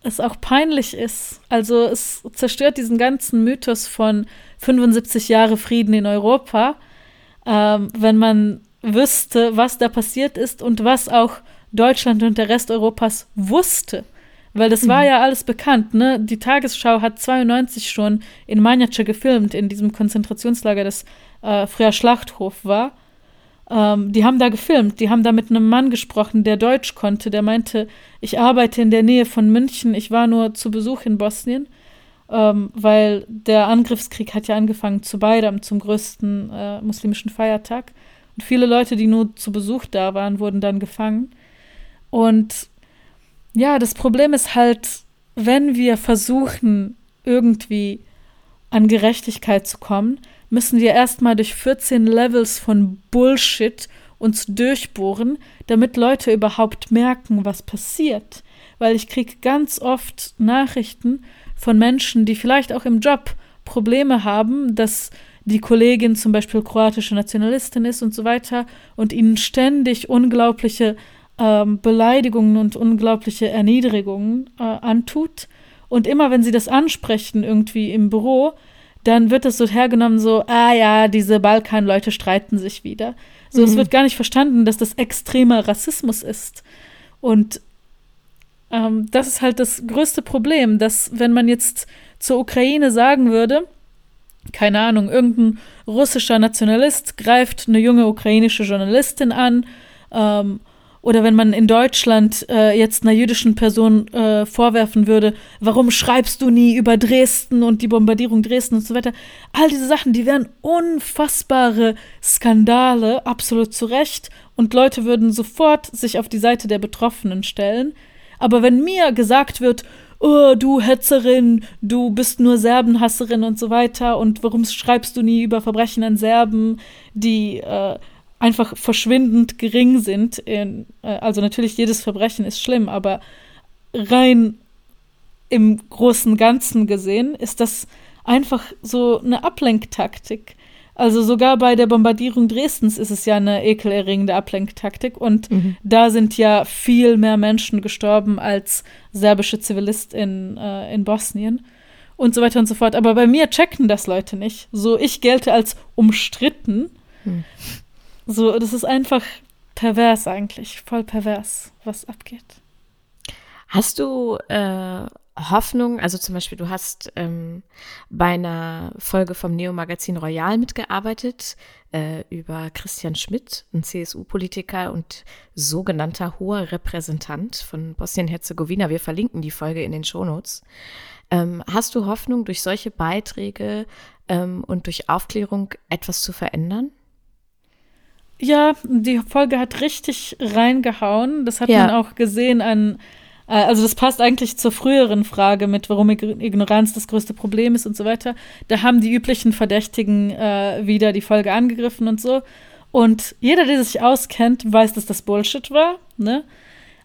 es auch peinlich ist. Also es zerstört diesen ganzen Mythos von 75 Jahre Frieden in Europa, ähm, wenn man wüsste, was da passiert ist und was auch Deutschland und der Rest Europas wusste. Weil das mhm. war ja alles bekannt, ne? Die Tagesschau hat 92 schon in Manjace gefilmt, in diesem Konzentrationslager, das äh, früher Schlachthof war. Ähm, die haben da gefilmt, die haben da mit einem Mann gesprochen, der Deutsch konnte, der meinte, ich arbeite in der Nähe von München, ich war nur zu Besuch in Bosnien, ähm, weil der Angriffskrieg hat ja angefangen zu Beidam, zum größten äh, muslimischen Feiertag. Und viele Leute, die nur zu Besuch da waren, wurden dann gefangen. Und ja, das Problem ist halt, wenn wir versuchen, irgendwie an Gerechtigkeit zu kommen, müssen wir erstmal durch 14 Levels von Bullshit uns durchbohren, damit Leute überhaupt merken, was passiert. Weil ich kriege ganz oft Nachrichten von Menschen, die vielleicht auch im Job Probleme haben, dass die Kollegin zum Beispiel kroatische Nationalistin ist und so weiter und ihnen ständig unglaubliche ähm, Beleidigungen und unglaubliche Erniedrigungen äh, antut. Und immer wenn sie das ansprechen, irgendwie im Büro, dann wird das so hergenommen, so, ah ja, diese Balkanleute streiten sich wieder. So, mhm. es wird gar nicht verstanden, dass das extremer Rassismus ist. Und ähm, das ist halt das größte Problem, dass wenn man jetzt zur Ukraine sagen würde, keine Ahnung, irgendein russischer Nationalist greift eine junge ukrainische Journalistin an ähm, oder wenn man in Deutschland äh, jetzt einer jüdischen Person äh, vorwerfen würde, warum schreibst du nie über Dresden und die Bombardierung Dresden und so weiter. All diese Sachen, die wären unfassbare Skandale, absolut zu Recht. Und Leute würden sofort sich auf die Seite der Betroffenen stellen. Aber wenn mir gesagt wird, oh, du Hetzerin, du bist nur Serbenhasserin und so weiter, und warum schreibst du nie über Verbrechen an Serben, die äh, einfach verschwindend gering sind. In, äh, also natürlich jedes Verbrechen ist schlimm, aber rein im großen Ganzen gesehen ist das einfach so eine Ablenktaktik. Also sogar bei der Bombardierung Dresdens ist es ja eine ekelerregende Ablenktaktik und mhm. da sind ja viel mehr Menschen gestorben als serbische Zivilisten äh, in Bosnien und so weiter und so fort. Aber bei mir checken das Leute nicht. So, ich gelte als umstritten. Mhm. So, das ist einfach pervers eigentlich, voll pervers, was abgeht. Hast du äh, Hoffnung, also zum Beispiel, du hast ähm, bei einer Folge vom Neo-Magazin Royal mitgearbeitet äh, über Christian Schmidt, ein CSU-Politiker und sogenannter hoher Repräsentant von Bosnien-Herzegowina. Wir verlinken die Folge in den Shownotes. Ähm, hast du Hoffnung, durch solche Beiträge ähm, und durch Aufklärung etwas zu verändern? Ja, die Folge hat richtig reingehauen. Das hat ja. man auch gesehen an äh, also das passt eigentlich zur früheren Frage mit, warum Ignoranz das größte Problem ist und so weiter. Da haben die üblichen Verdächtigen äh, wieder die Folge angegriffen und so. Und jeder, der sich auskennt, weiß, dass das Bullshit war. Ne?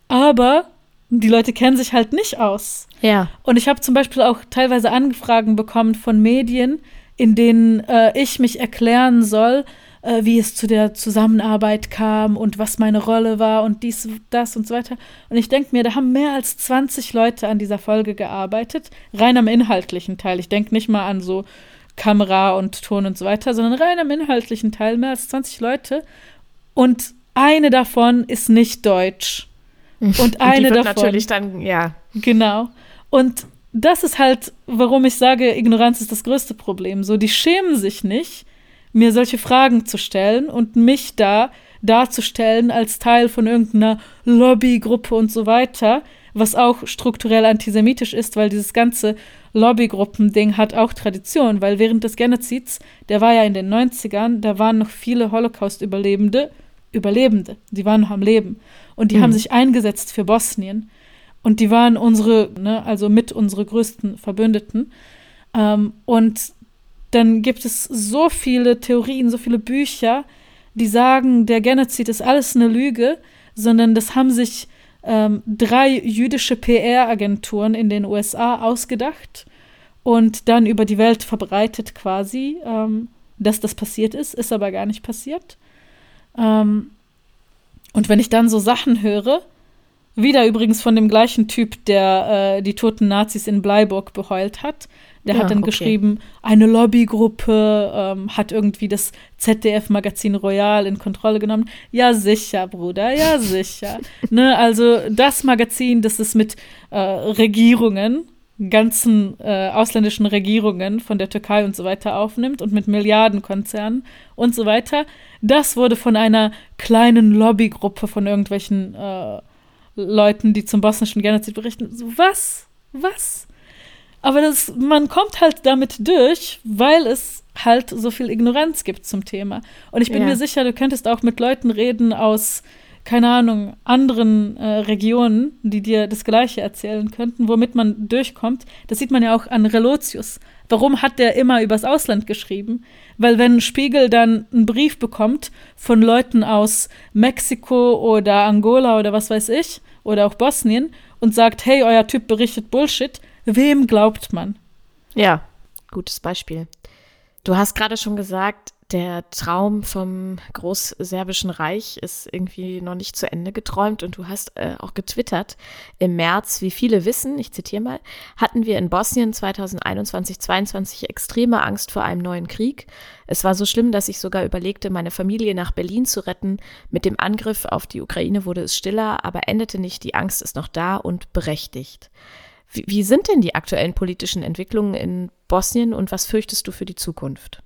Aber die Leute kennen sich halt nicht aus. Ja. Und ich habe zum Beispiel auch teilweise Anfragen bekommen von Medien, in denen äh, ich mich erklären soll, äh, wie es zu der Zusammenarbeit kam und was meine Rolle war und dies, das und so weiter. Und ich denke mir, da haben mehr als 20 Leute an dieser Folge gearbeitet, rein am inhaltlichen Teil. Ich denke nicht mal an so Kamera und Ton und so weiter, sondern rein am inhaltlichen Teil, mehr als 20 Leute. Und eine davon ist nicht deutsch. Und eine und davon. natürlich dann, ja. Genau. Und das ist halt, warum ich sage, Ignoranz ist das größte Problem. So, die schämen sich nicht, mir solche Fragen zu stellen und mich da darzustellen als Teil von irgendeiner Lobbygruppe und so weiter, was auch strukturell antisemitisch ist, weil dieses ganze Lobbygruppen-Ding hat auch Tradition, weil während des Genozids, der war ja in den 90ern, da waren noch viele Holocaust-Überlebende, Überlebende, die waren noch am Leben. Und die mhm. haben sich eingesetzt für Bosnien. Und die waren unsere, ne, also mit unsere größten Verbündeten. Ähm, und dann gibt es so viele Theorien, so viele Bücher, die sagen, der Genozid ist alles eine Lüge, sondern das haben sich ähm, drei jüdische PR-Agenturen in den USA ausgedacht und dann über die Welt verbreitet quasi, ähm, dass das passiert ist, ist aber gar nicht passiert. Ähm, und wenn ich dann so Sachen höre, wieder übrigens von dem gleichen Typ, der äh, die toten Nazis in Bleiburg beheult hat, der ja, hat dann okay. geschrieben, eine Lobbygruppe ähm, hat irgendwie das ZDF-Magazin Royal in Kontrolle genommen. Ja, sicher, Bruder, ja, sicher. ne, also das Magazin, das ist mit äh, Regierungen, ganzen äh, ausländischen Regierungen von der Türkei und so weiter aufnimmt und mit Milliardenkonzernen und so weiter, das wurde von einer kleinen Lobbygruppe von irgendwelchen äh, Leuten, die zum bosnischen Genozid berichten. So, was? Was? Aber das, man kommt halt damit durch, weil es halt so viel Ignoranz gibt zum Thema. Und ich bin ja. mir sicher, du könntest auch mit Leuten reden aus, keine Ahnung, anderen äh, Regionen, die dir das Gleiche erzählen könnten, womit man durchkommt. Das sieht man ja auch an Relotius. Warum hat der immer übers Ausland geschrieben? Weil wenn Spiegel dann einen Brief bekommt von Leuten aus Mexiko oder Angola oder was weiß ich, oder auch Bosnien und sagt, hey, euer Typ berichtet Bullshit, Wem glaubt man? Ja, gutes Beispiel. Du hast gerade schon gesagt, der Traum vom Großserbischen Reich ist irgendwie noch nicht zu Ende geträumt und du hast äh, auch getwittert. Im März, wie viele wissen, ich zitiere mal, hatten wir in Bosnien 2021-22 extreme Angst vor einem neuen Krieg. Es war so schlimm, dass ich sogar überlegte, meine Familie nach Berlin zu retten. Mit dem Angriff auf die Ukraine wurde es stiller, aber endete nicht. Die Angst ist noch da und berechtigt. Wie, wie sind denn die aktuellen politischen Entwicklungen in Bosnien und was fürchtest du für die Zukunft?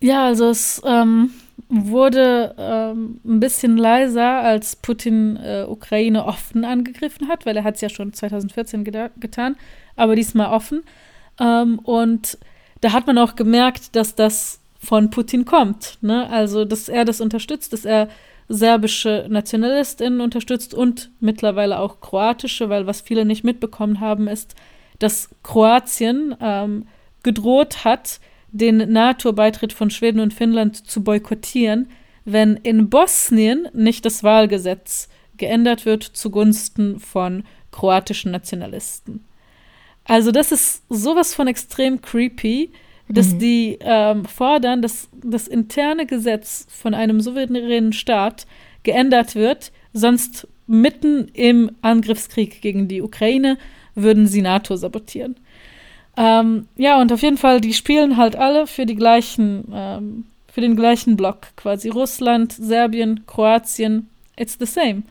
Ja, also es ähm, wurde ähm, ein bisschen leiser, als Putin äh, Ukraine offen angegriffen hat, weil er hat es ja schon 2014 getan, aber diesmal offen. Ähm, und da hat man auch gemerkt, dass das von Putin kommt. Ne? Also, dass er das unterstützt, dass er serbische NationalistInnen unterstützt und mittlerweile auch kroatische, weil was viele nicht mitbekommen haben, ist, dass Kroatien ähm, gedroht hat, den NATO-Beitritt von Schweden und Finnland zu boykottieren, wenn in Bosnien nicht das Wahlgesetz geändert wird zugunsten von kroatischen Nationalisten. Also das ist sowas von extrem creepy, dass mhm. die ähm, fordern, dass das interne Gesetz von einem souveränen Staat geändert wird, sonst mitten im Angriffskrieg gegen die Ukraine würden sie NATO sabotieren. Ähm, ja, und auf jeden Fall, die spielen halt alle für die gleichen, ähm, für den gleichen Block quasi. Russland, Serbien, Kroatien, it's the same.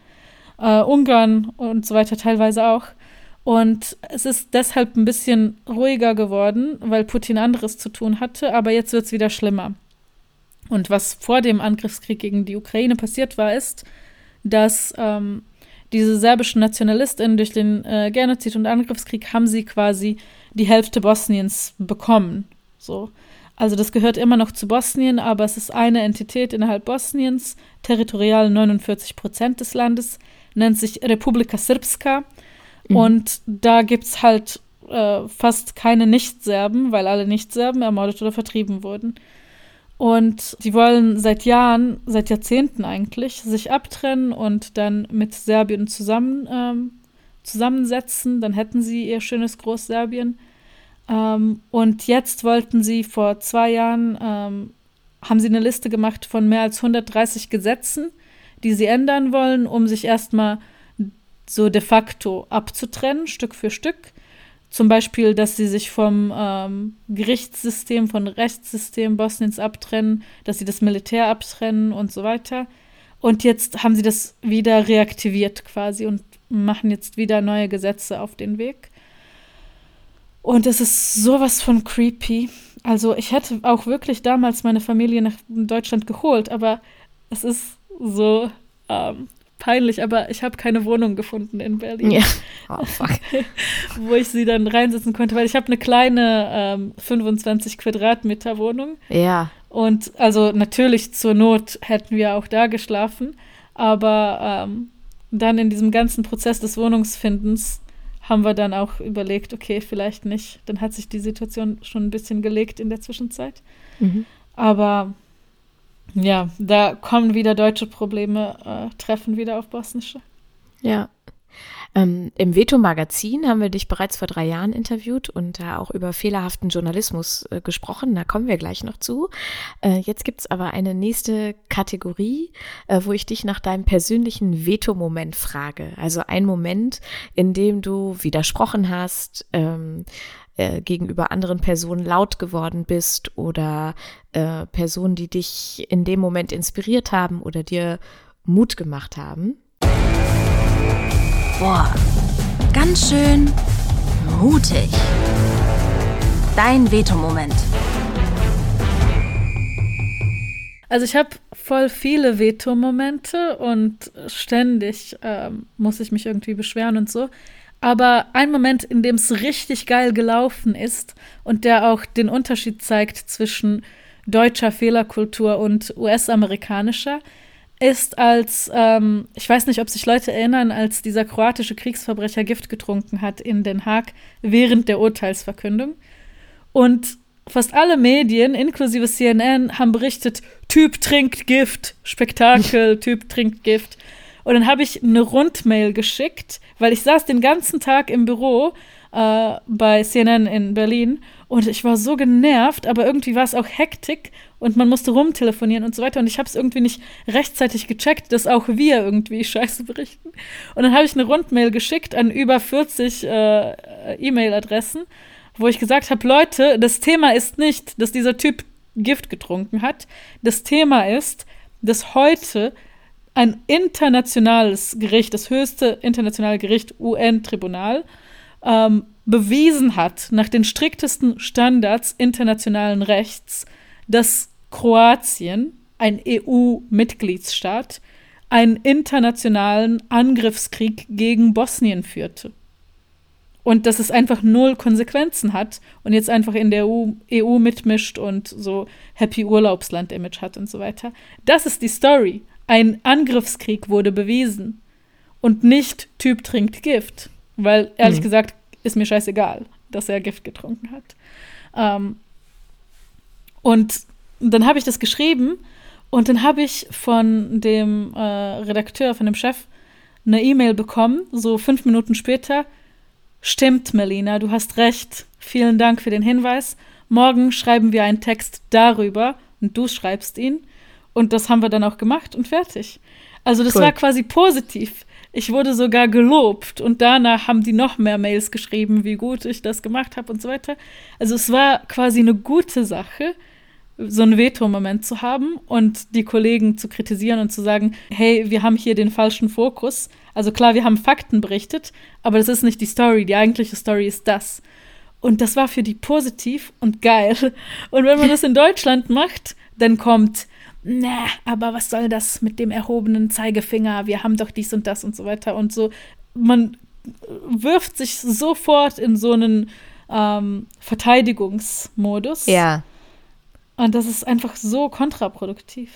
Äh, Ungarn und so weiter teilweise auch. Und es ist deshalb ein bisschen ruhiger geworden, weil Putin anderes zu tun hatte, aber jetzt wird es wieder schlimmer. Und was vor dem Angriffskrieg gegen die Ukraine passiert war, ist, dass ähm, diese serbischen NationalistInnen durch den äh, Genozid und Angriffskrieg haben sie quasi die Hälfte Bosniens bekommen. So. Also das gehört immer noch zu Bosnien, aber es ist eine Entität innerhalb Bosniens, territorial 49 Prozent des Landes, nennt sich Republika Srpska. Mhm. Und da gibt es halt äh, fast keine Nicht-Serben, weil alle Nicht-Serben ermordet oder vertrieben wurden. Und die wollen seit Jahren, seit Jahrzehnten eigentlich, sich abtrennen und dann mit Serbien zusammen ähm, zusammensetzen. Dann hätten sie ihr schönes Großserbien. Ähm, und jetzt wollten sie vor zwei Jahren, ähm, haben sie eine Liste gemacht von mehr als 130 Gesetzen, die sie ändern wollen, um sich erstmal so de facto abzutrennen, Stück für Stück. Zum Beispiel, dass sie sich vom ähm, Gerichtssystem, vom Rechtssystem Bosniens abtrennen, dass sie das Militär abtrennen und so weiter. Und jetzt haben sie das wieder reaktiviert quasi und machen jetzt wieder neue Gesetze auf den Weg. Und es ist sowas von creepy. Also ich hätte auch wirklich damals meine Familie nach Deutschland geholt, aber es ist so ähm, peinlich, aber ich habe keine Wohnung gefunden in Berlin. Ja. Oh, fuck. wo ich sie dann reinsetzen konnte, weil ich habe eine kleine ähm, 25 Quadratmeter Wohnung. Ja. Und also natürlich zur Not hätten wir auch da geschlafen, aber ähm, dann in diesem ganzen Prozess des Wohnungsfindens haben wir dann auch überlegt, okay, vielleicht nicht. Dann hat sich die Situation schon ein bisschen gelegt in der Zwischenzeit. Mhm. Aber ja, da kommen wieder deutsche Probleme, äh, treffen wieder auf bosnische. Ja. Ähm, Im Veto-Magazin haben wir dich bereits vor drei Jahren interviewt und da auch über fehlerhaften Journalismus äh, gesprochen. Da kommen wir gleich noch zu. Äh, jetzt gibt es aber eine nächste Kategorie, äh, wo ich dich nach deinem persönlichen Veto-Moment frage. Also ein Moment, in dem du widersprochen hast, ähm, äh, gegenüber anderen Personen laut geworden bist oder äh, Personen, die dich in dem Moment inspiriert haben oder dir Mut gemacht haben? Boah, ganz schön mutig. Dein Veto-Moment. Also ich habe voll viele Veto-Momente und ständig ähm, muss ich mich irgendwie beschweren und so. Aber ein Moment, in dem es richtig geil gelaufen ist und der auch den Unterschied zeigt zwischen deutscher Fehlerkultur und US-amerikanischer, ist als, ähm, ich weiß nicht, ob sich Leute erinnern, als dieser kroatische Kriegsverbrecher Gift getrunken hat in Den Haag während der Urteilsverkündung. Und fast alle Medien, inklusive CNN, haben berichtet, Typ trinkt Gift, Spektakel, Typ trinkt Gift. Und dann habe ich eine Rundmail geschickt, weil ich saß den ganzen Tag im Büro äh, bei CNN in Berlin und ich war so genervt, aber irgendwie war es auch Hektik und man musste rumtelefonieren und so weiter und ich habe es irgendwie nicht rechtzeitig gecheckt, dass auch wir irgendwie Scheiße berichten. Und dann habe ich eine Rundmail geschickt an über 40 äh, E-Mail-Adressen, wo ich gesagt habe, Leute, das Thema ist nicht, dass dieser Typ Gift getrunken hat. Das Thema ist, dass heute ein internationales Gericht, das höchste internationale Gericht, UN-Tribunal, ähm, bewiesen hat, nach den striktesten Standards internationalen Rechts, dass Kroatien, ein EU-Mitgliedsstaat, einen internationalen Angriffskrieg gegen Bosnien führte. Und dass es einfach null Konsequenzen hat und jetzt einfach in der EU, EU mitmischt und so Happy Urlaubsland-Image hat und so weiter. Das ist die Story. Ein Angriffskrieg wurde bewiesen und nicht Typ trinkt Gift. Weil, ehrlich mhm. gesagt, ist mir scheißegal, dass er Gift getrunken hat. Ähm, Und dann habe ich das geschrieben und dann habe ich von dem äh, Redakteur, von dem Chef, eine E-Mail bekommen, so fünf Minuten später. Stimmt, Melina, du hast recht. Vielen Dank für den Hinweis. Morgen schreiben wir einen Text darüber und du schreibst ihn. Und das haben wir dann auch gemacht und fertig. Also das cool. war quasi positiv. Ich wurde sogar gelobt und danach haben die noch mehr Mails geschrieben, wie gut ich das gemacht habe und so weiter. Also es war quasi eine gute Sache, so einen Veto-Moment zu haben und die Kollegen zu kritisieren und zu sagen, hey, wir haben hier den falschen Fokus. Also klar, wir haben Fakten berichtet, aber das ist nicht die Story. Die eigentliche Story ist das. Und das war für die positiv und geil. Und wenn man das in Deutschland macht, dann kommt, na, aber was soll das mit dem erhobenen Zeigefinger? Wir haben doch dies und das und so weiter und so. Man wirft sich sofort in so einen ähm, Verteidigungsmodus. Ja. Und das ist einfach so kontraproduktiv.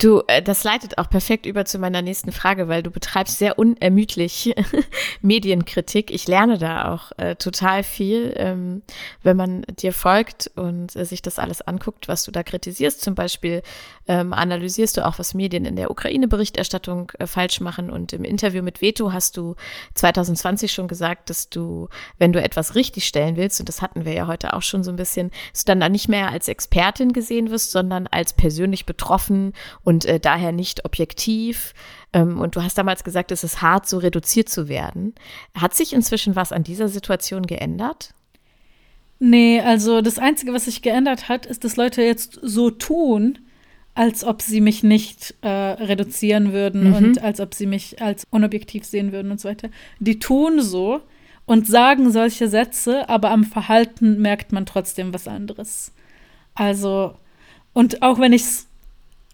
Du, äh, das leitet auch perfekt über zu meiner nächsten Frage, weil du betreibst sehr unermüdlich Medienkritik. Ich lerne da auch äh, total viel, ähm, wenn man dir folgt und äh, sich das alles anguckt, was du da kritisierst. Zum Beispiel ähm, analysierst du auch, was Medien in der Ukraine-Berichterstattung äh, falsch machen. Und im Interview mit Veto hast du 2020 schon gesagt, dass du, wenn du etwas richtig stellen willst, und das hatten wir ja heute auch schon so ein bisschen, dass du dann nicht mehr als Expertin gesehen wirst, sondern als persönlich betroffen und äh, daher nicht objektiv. Ähm, und du hast damals gesagt, es ist hart, so reduziert zu werden. Hat sich inzwischen was an dieser Situation geändert? Nee, also das Einzige, was sich geändert hat, ist, dass Leute jetzt so tun, als ob sie mich nicht äh, reduzieren würden mhm. und als ob sie mich als unobjektiv sehen würden und so weiter. Die tun so und sagen solche Sätze, aber am Verhalten merkt man trotzdem was anderes. Also, und auch wenn ich es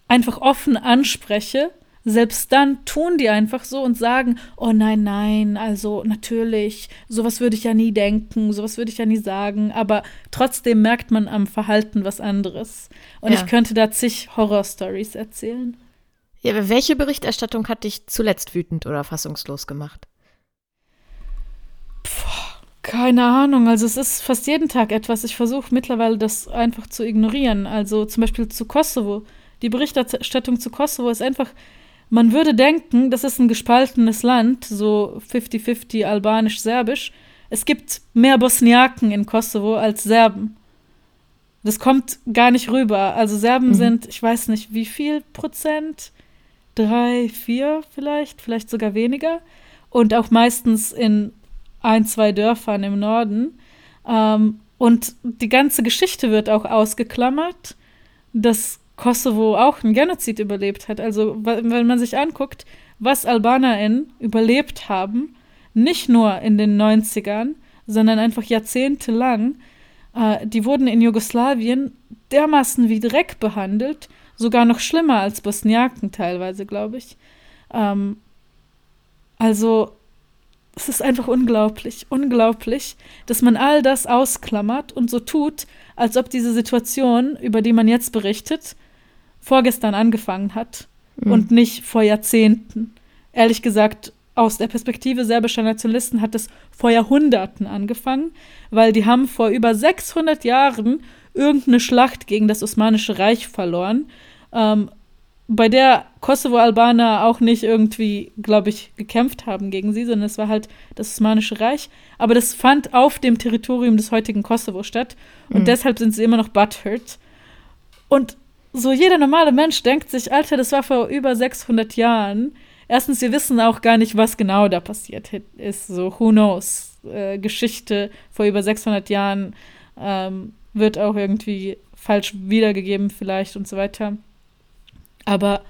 einfach offen anspreche, selbst dann tun die einfach so und sagen, oh nein, nein, also natürlich, sowas würde ich ja nie denken, sowas würde ich ja nie sagen, aber trotzdem merkt man am Verhalten was anderes. Und ja. ich könnte da zig Horrorstories erzählen. Ja, aber welche Berichterstattung hat dich zuletzt wütend oder fassungslos gemacht? Puh, keine Ahnung, also es ist fast jeden Tag etwas. Ich versuche mittlerweile das einfach zu ignorieren. Also zum Beispiel zu Kosovo die Berichterstattung zu Kosovo ist einfach, man würde denken, das ist ein gespaltenes Land, so 50-50 albanisch-serbisch. Es gibt mehr Bosniaken in Kosovo als Serben. Das kommt gar nicht rüber. Also Serben mhm. sind, ich weiß nicht, wie viel Prozent? Drei, vier vielleicht, vielleicht sogar weniger. Und auch meistens in ein, zwei Dörfern im Norden. Ähm, und die ganze Geschichte wird auch ausgeklammert. Das Kosovo auch einen Genozid überlebt hat. Also wenn man sich anguckt, was AlbanerInnen überlebt haben, nicht nur in den 90ern, sondern einfach jahrzehntelang, äh, die wurden in Jugoslawien dermaßen wie Dreck behandelt, sogar noch schlimmer als Bosniaken teilweise, glaube ich. Ähm, also es ist einfach unglaublich, unglaublich, dass man all das ausklammert und so tut, als ob diese Situation, über die man jetzt berichtet, vorgestern angefangen hat mhm. und nicht vor Jahrzehnten. Ehrlich gesagt, aus der Perspektive serbischer Nationalisten hat es vor Jahrhunderten angefangen, weil die haben vor über 600 Jahren irgendeine Schlacht gegen das Osmanische Reich verloren, ähm, bei der Kosovo-Albaner auch nicht irgendwie, glaube ich, gekämpft haben gegen sie, sondern es war halt das Osmanische Reich. Aber das fand auf dem Territorium des heutigen Kosovo statt und mhm. deshalb sind sie immer noch butthurt. Und so jeder normale Mensch denkt sich, Alter, das war vor über 600 Jahren. Erstens, wir wissen auch gar nicht, was genau da passiert ist. So, who knows? Äh, Geschichte vor über 600 Jahren ähm, wird auch irgendwie falsch wiedergegeben vielleicht und so weiter. Aber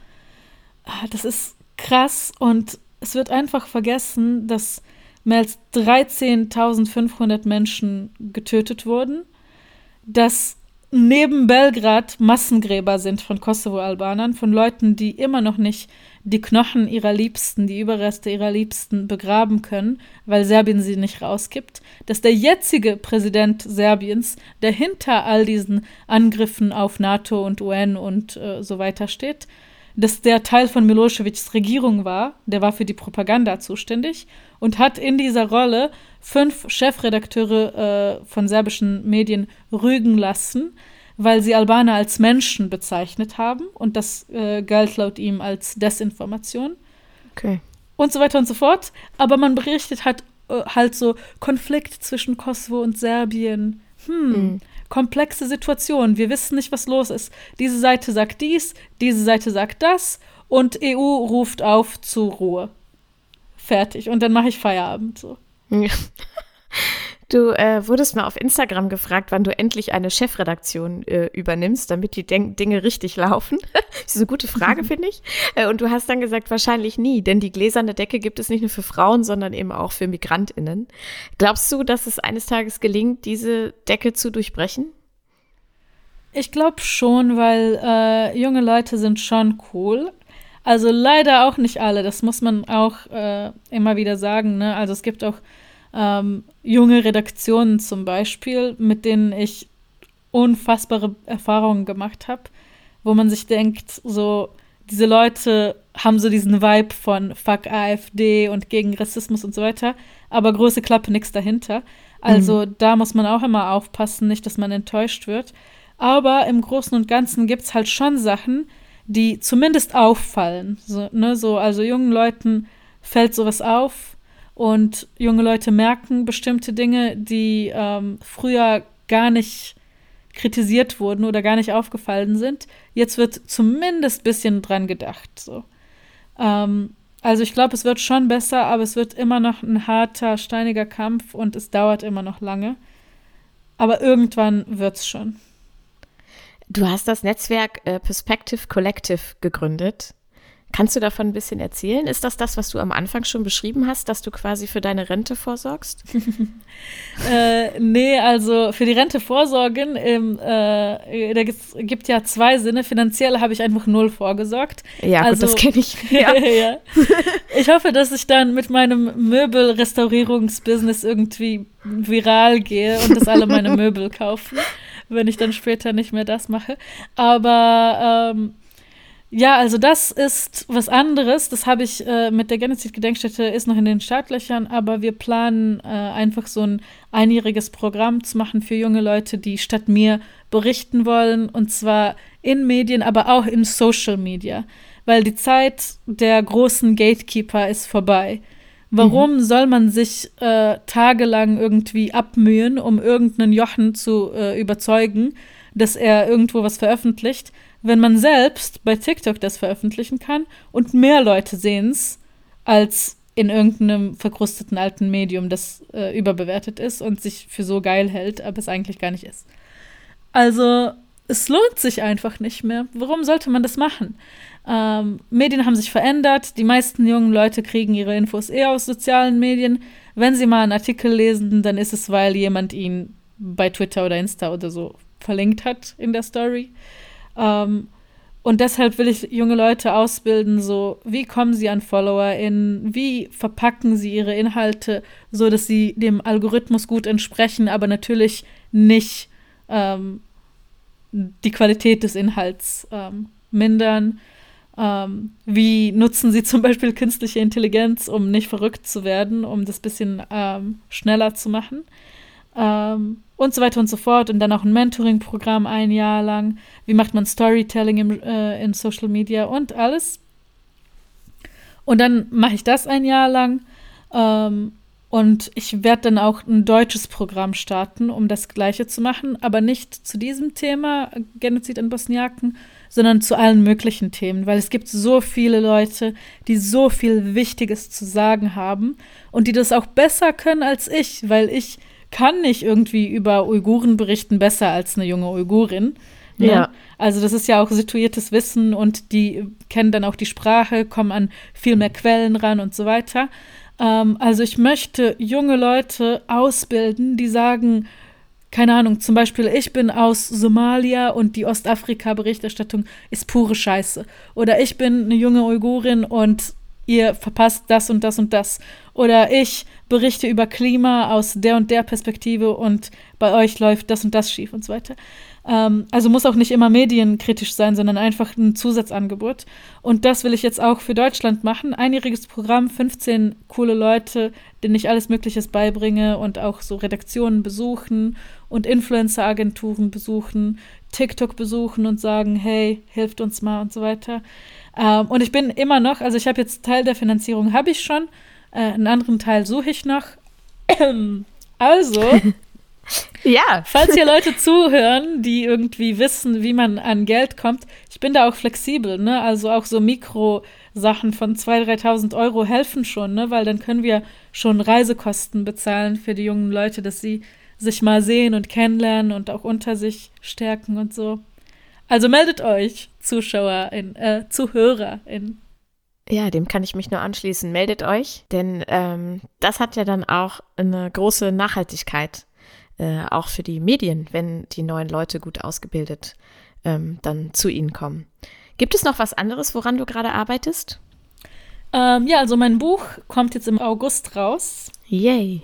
ah, das ist krass und es wird einfach vergessen, dass mehr als 13.500 Menschen getötet wurden, dass neben Belgrad Massengräber sind von Kosovo-Albanern, von Leuten, die immer noch nicht die Knochen ihrer Liebsten, die Überreste ihrer Liebsten begraben können, weil Serbien sie nicht rausgibt, dass der jetzige Präsident Serbiens, der hinter all diesen Angriffen auf NATO und UN und äh, so weiter steht, dass der Teil von Milosevics Regierung war, der war für die Propaganda zuständig und hat in dieser Rolle fünf Chefredakteure äh, von serbischen Medien rügen lassen, weil sie Albaner als Menschen bezeichnet haben und das äh, galt laut ihm als Desinformation. Okay. Und so weiter und so fort. Aber man berichtet halt, äh, halt so Konflikt zwischen Kosovo und Serbien. Hm, mhm. komplexe Situation. Wir wissen nicht, was los ist. Diese Seite sagt dies, diese Seite sagt das und EU ruft auf zur Ruhe. Fertig. Und dann mache ich Feierabend so. Du äh, wurdest mal auf Instagram gefragt, wann du endlich eine Chefredaktion äh, übernimmst, damit die Den Dinge richtig laufen. das ist eine gute Frage, finde ich. Äh, und du hast dann gesagt, wahrscheinlich nie, denn die gläserne Decke gibt es nicht nur für Frauen, sondern eben auch für MigrantInnen. Glaubst du, dass es eines Tages gelingt, diese Decke zu durchbrechen? Ich glaube schon, weil äh, junge Leute sind schon cool. Also leider auch nicht alle, das muss man auch äh, immer wieder sagen. Ne? Also es gibt auch ähm, junge Redaktionen zum Beispiel, mit denen ich unfassbare Erfahrungen gemacht habe, wo man sich denkt, so, diese Leute haben so diesen Vibe von Fuck AfD und gegen Rassismus und so weiter, aber große Klappe, nichts dahinter. Also mhm. da muss man auch immer aufpassen, nicht, dass man enttäuscht wird. Aber im Großen und Ganzen gibt es halt schon Sachen, die zumindest auffallen. So, ne, so, also jungen Leuten fällt sowas auf, und junge Leute merken bestimmte Dinge, die ähm, früher gar nicht kritisiert wurden oder gar nicht aufgefallen sind. Jetzt wird zumindest ein bisschen dran gedacht. So. Ähm, also ich glaube, es wird schon besser, aber es wird immer noch ein harter, steiniger Kampf und es dauert immer noch lange. Aber irgendwann wird es schon. Du hast das Netzwerk äh, Perspective Collective gegründet. Kannst du davon ein bisschen erzählen? Ist das das, was du am Anfang schon beschrieben hast, dass du quasi für deine Rente vorsorgst? äh, nee, also für die Rente vorsorgen, ähm, äh, da gibt ja zwei Sinne. Finanziell habe ich einfach null vorgesorgt. Ja, also, gut, das kenne ich. Ja. ja. Ich hoffe, dass ich dann mit meinem Möbelrestaurierungsbusiness irgendwie viral gehe und dass alle meine Möbel kaufen, wenn ich dann später nicht mehr das mache. Aber ähm, ja, also das ist was anderes. Das habe ich äh, mit der Genozid-Gedenkstätte ist noch in den Startlöchern, aber wir planen äh, einfach so ein einjähriges Programm zu machen für junge Leute, die statt mir berichten wollen und zwar in Medien, aber auch in Social Media, weil die Zeit der großen Gatekeeper ist vorbei. Warum mhm. soll man sich äh, tagelang irgendwie abmühen, um irgendeinen Jochen zu äh, überzeugen, dass er irgendwo was veröffentlicht? wenn man selbst bei TikTok das veröffentlichen kann und mehr Leute sehen es als in irgendeinem verkrusteten alten Medium, das äh, überbewertet ist und sich für so geil hält, aber es eigentlich gar nicht ist. Also es lohnt sich einfach nicht mehr. Warum sollte man das machen? Ähm, Medien haben sich verändert. Die meisten jungen Leute kriegen ihre Infos eher aus sozialen Medien. Wenn sie mal einen Artikel lesen, dann ist es, weil jemand ihn bei Twitter oder Insta oder so verlinkt hat in der Story. Ähm, und deshalb will ich junge Leute ausbilden, so wie kommen sie an FollowerInnen, wie verpacken sie ihre Inhalte, so dass sie dem Algorithmus gut entsprechen, aber natürlich nicht ähm, die Qualität des Inhalts ähm, mindern. Ähm, wie nutzen sie zum Beispiel künstliche Intelligenz, um nicht verrückt zu werden, um das bisschen ähm, schneller zu machen? Ähm, und so weiter und so fort. Und dann auch ein Mentoring-Programm ein Jahr lang. Wie macht man Storytelling im, äh, in Social Media und alles. Und dann mache ich das ein Jahr lang. Ähm, und ich werde dann auch ein deutsches Programm starten, um das Gleiche zu machen, aber nicht zu diesem Thema Genozid an Bosniaken, sondern zu allen möglichen Themen, weil es gibt so viele Leute, die so viel Wichtiges zu sagen haben und die das auch besser können als ich, weil ich kann nicht irgendwie über Uiguren berichten besser als eine junge Uigurin. Ne? Ja. Also das ist ja auch situiertes Wissen und die kennen dann auch die Sprache, kommen an viel mehr Quellen ran und so weiter. Ähm, also ich möchte junge Leute ausbilden, die sagen, keine Ahnung, zum Beispiel, ich bin aus Somalia und die Ostafrika-Berichterstattung ist pure Scheiße. Oder ich bin eine junge Uigurin und ihr verpasst das und das und das. Oder ich berichte über Klima aus der und der Perspektive und bei euch läuft das und das schief und so weiter. Ähm, also muss auch nicht immer medienkritisch sein, sondern einfach ein Zusatzangebot. Und das will ich jetzt auch für Deutschland machen. Einjähriges Programm, 15 coole Leute, denen ich alles Mögliche beibringe und auch so Redaktionen besuchen und Influencer-Agenturen besuchen, TikTok besuchen und sagen, hey, hilft uns mal und so weiter. Ähm, und ich bin immer noch, also ich habe jetzt Teil der Finanzierung habe ich schon, äh, einen anderen Teil suche ich noch. also, ja. Falls hier Leute zuhören, die irgendwie wissen, wie man an Geld kommt, ich bin da auch flexibel, ne? Also auch so Mikrosachen von 2.000, 3.000 Euro helfen schon, ne? Weil dann können wir schon Reisekosten bezahlen für die jungen Leute, dass sie sich mal sehen und kennenlernen und auch unter sich stärken und so. Also meldet euch, ZuschauerInnen, äh, ZuhörerInnen. Ja, dem kann ich mich nur anschließen. Meldet euch, denn ähm, das hat ja dann auch eine große Nachhaltigkeit äh, auch für die Medien, wenn die neuen Leute gut ausgebildet ähm, dann zu ihnen kommen. Gibt es noch was anderes, woran du gerade arbeitest? Ähm, ja, also mein Buch kommt jetzt im August raus. Yay.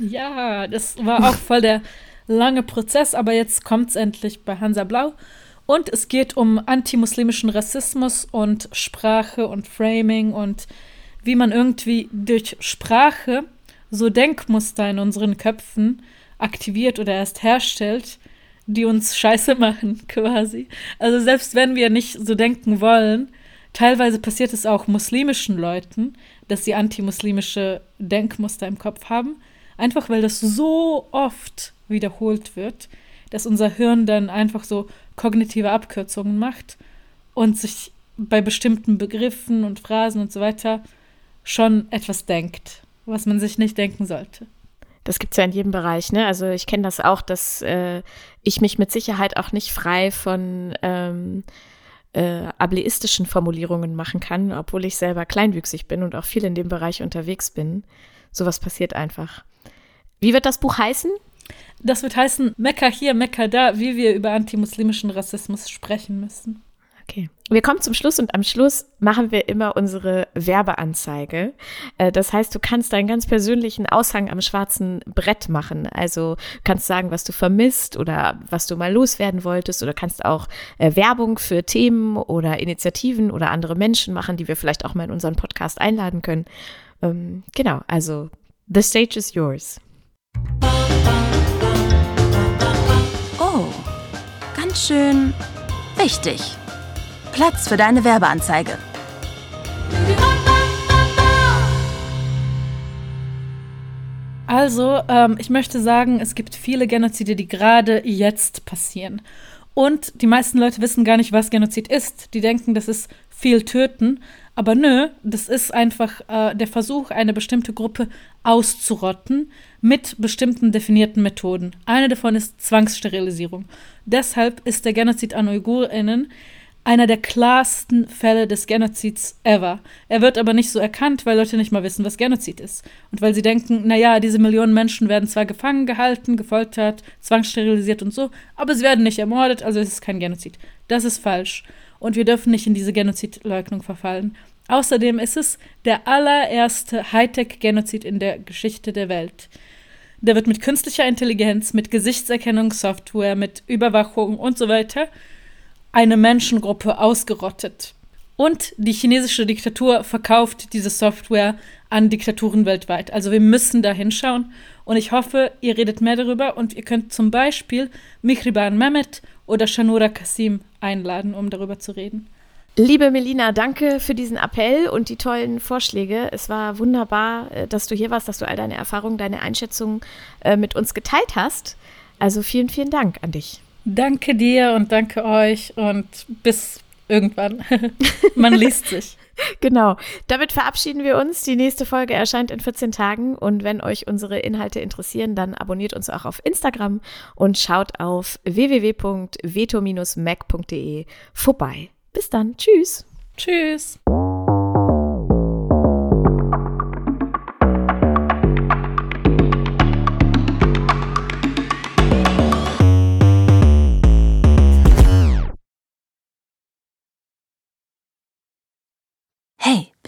Ja, das war auch voll der lange Prozess, aber jetzt kommt es endlich bei Hansa Blau. Und es geht um antimuslimischen Rassismus und Sprache und Framing und wie man irgendwie durch Sprache so Denkmuster in unseren Köpfen aktiviert oder erst herstellt, die uns scheiße machen, quasi. Also selbst wenn wir nicht so denken wollen, teilweise passiert es auch muslimischen Leuten, dass sie antimuslimische Denkmuster im Kopf haben, einfach weil das so oft wiederholt wird, dass unser Hirn dann einfach so kognitive Abkürzungen macht und sich bei bestimmten Begriffen und Phrasen und so weiter schon etwas denkt, was man sich nicht denken sollte. Das gibt es ja in jedem Bereich, ne? Also ich kenne das auch, dass äh, ich mich mit Sicherheit auch nicht frei von ähm, äh, ableistischen Formulierungen machen kann, obwohl ich selber kleinwüchsig bin und auch viel in dem Bereich unterwegs bin. Sowas passiert einfach. Wie wird das Buch heißen? Das wird heißen Mekka hier, Mekka da, wie wir über antimuslimischen Rassismus sprechen müssen. Okay. Wir kommen zum Schluss und am Schluss machen wir immer unsere Werbeanzeige. Äh, das heißt, du kannst deinen ganz persönlichen Aushang am schwarzen Brett machen. Also kannst sagen, was du vermisst oder was du mal loswerden wolltest oder kannst auch äh, Werbung für Themen oder Initiativen oder andere Menschen machen, die wir vielleicht auch mal in unseren Podcast einladen können. Ähm, genau, also the stage is yours. Oh, ganz schön wichtig. Platz für deine Werbeanzeige. Also, ähm, ich möchte sagen, es gibt viele Genozide, die gerade jetzt passieren. Und die meisten Leute wissen gar nicht, was Genozid ist. Die denken, das ist viel töten. Aber nö, das ist einfach äh, der Versuch, eine bestimmte Gruppe auszurotten mit bestimmten definierten Methoden. Eine davon ist Zwangssterilisierung. Deshalb ist der Genozid an UigurInnen einer der klarsten Fälle des Genozids ever. Er wird aber nicht so erkannt, weil Leute nicht mal wissen, was Genozid ist. Und weil sie denken, naja, diese Millionen Menschen werden zwar gefangen gehalten, gefoltert, zwangssterilisiert und so, aber sie werden nicht ermordet, also ist es kein Genozid. Das ist falsch. Und wir dürfen nicht in diese Genozidleugnung verfallen. Außerdem ist es der allererste Hightech-Genozid in der Geschichte der Welt. Der wird mit künstlicher Intelligenz, mit Gesichtserkennungssoftware, mit Überwachung und so weiter eine Menschengruppe ausgerottet. Und die chinesische Diktatur verkauft diese Software an Diktaturen weltweit. Also wir müssen da hinschauen. Und ich hoffe, ihr redet mehr darüber und ihr könnt zum Beispiel Mihriban Mehmet oder Shanura Kasim einladen, um darüber zu reden. Liebe Melina, danke für diesen Appell und die tollen Vorschläge. Es war wunderbar, äh, dass du hier warst, dass du all deine Erfahrungen, deine Einschätzungen äh, mit uns geteilt hast. Also vielen, vielen Dank an dich. Danke dir und danke euch und bis irgendwann. Man liest sich. Genau. Damit verabschieden wir uns. Die nächste Folge erscheint in 14 Tagen. Und wenn euch unsere Inhalte interessieren, dann abonniert uns auch auf Instagram und schaut auf www.veto-mac.de vorbei. Bis dann. Tschüss. Tschüss.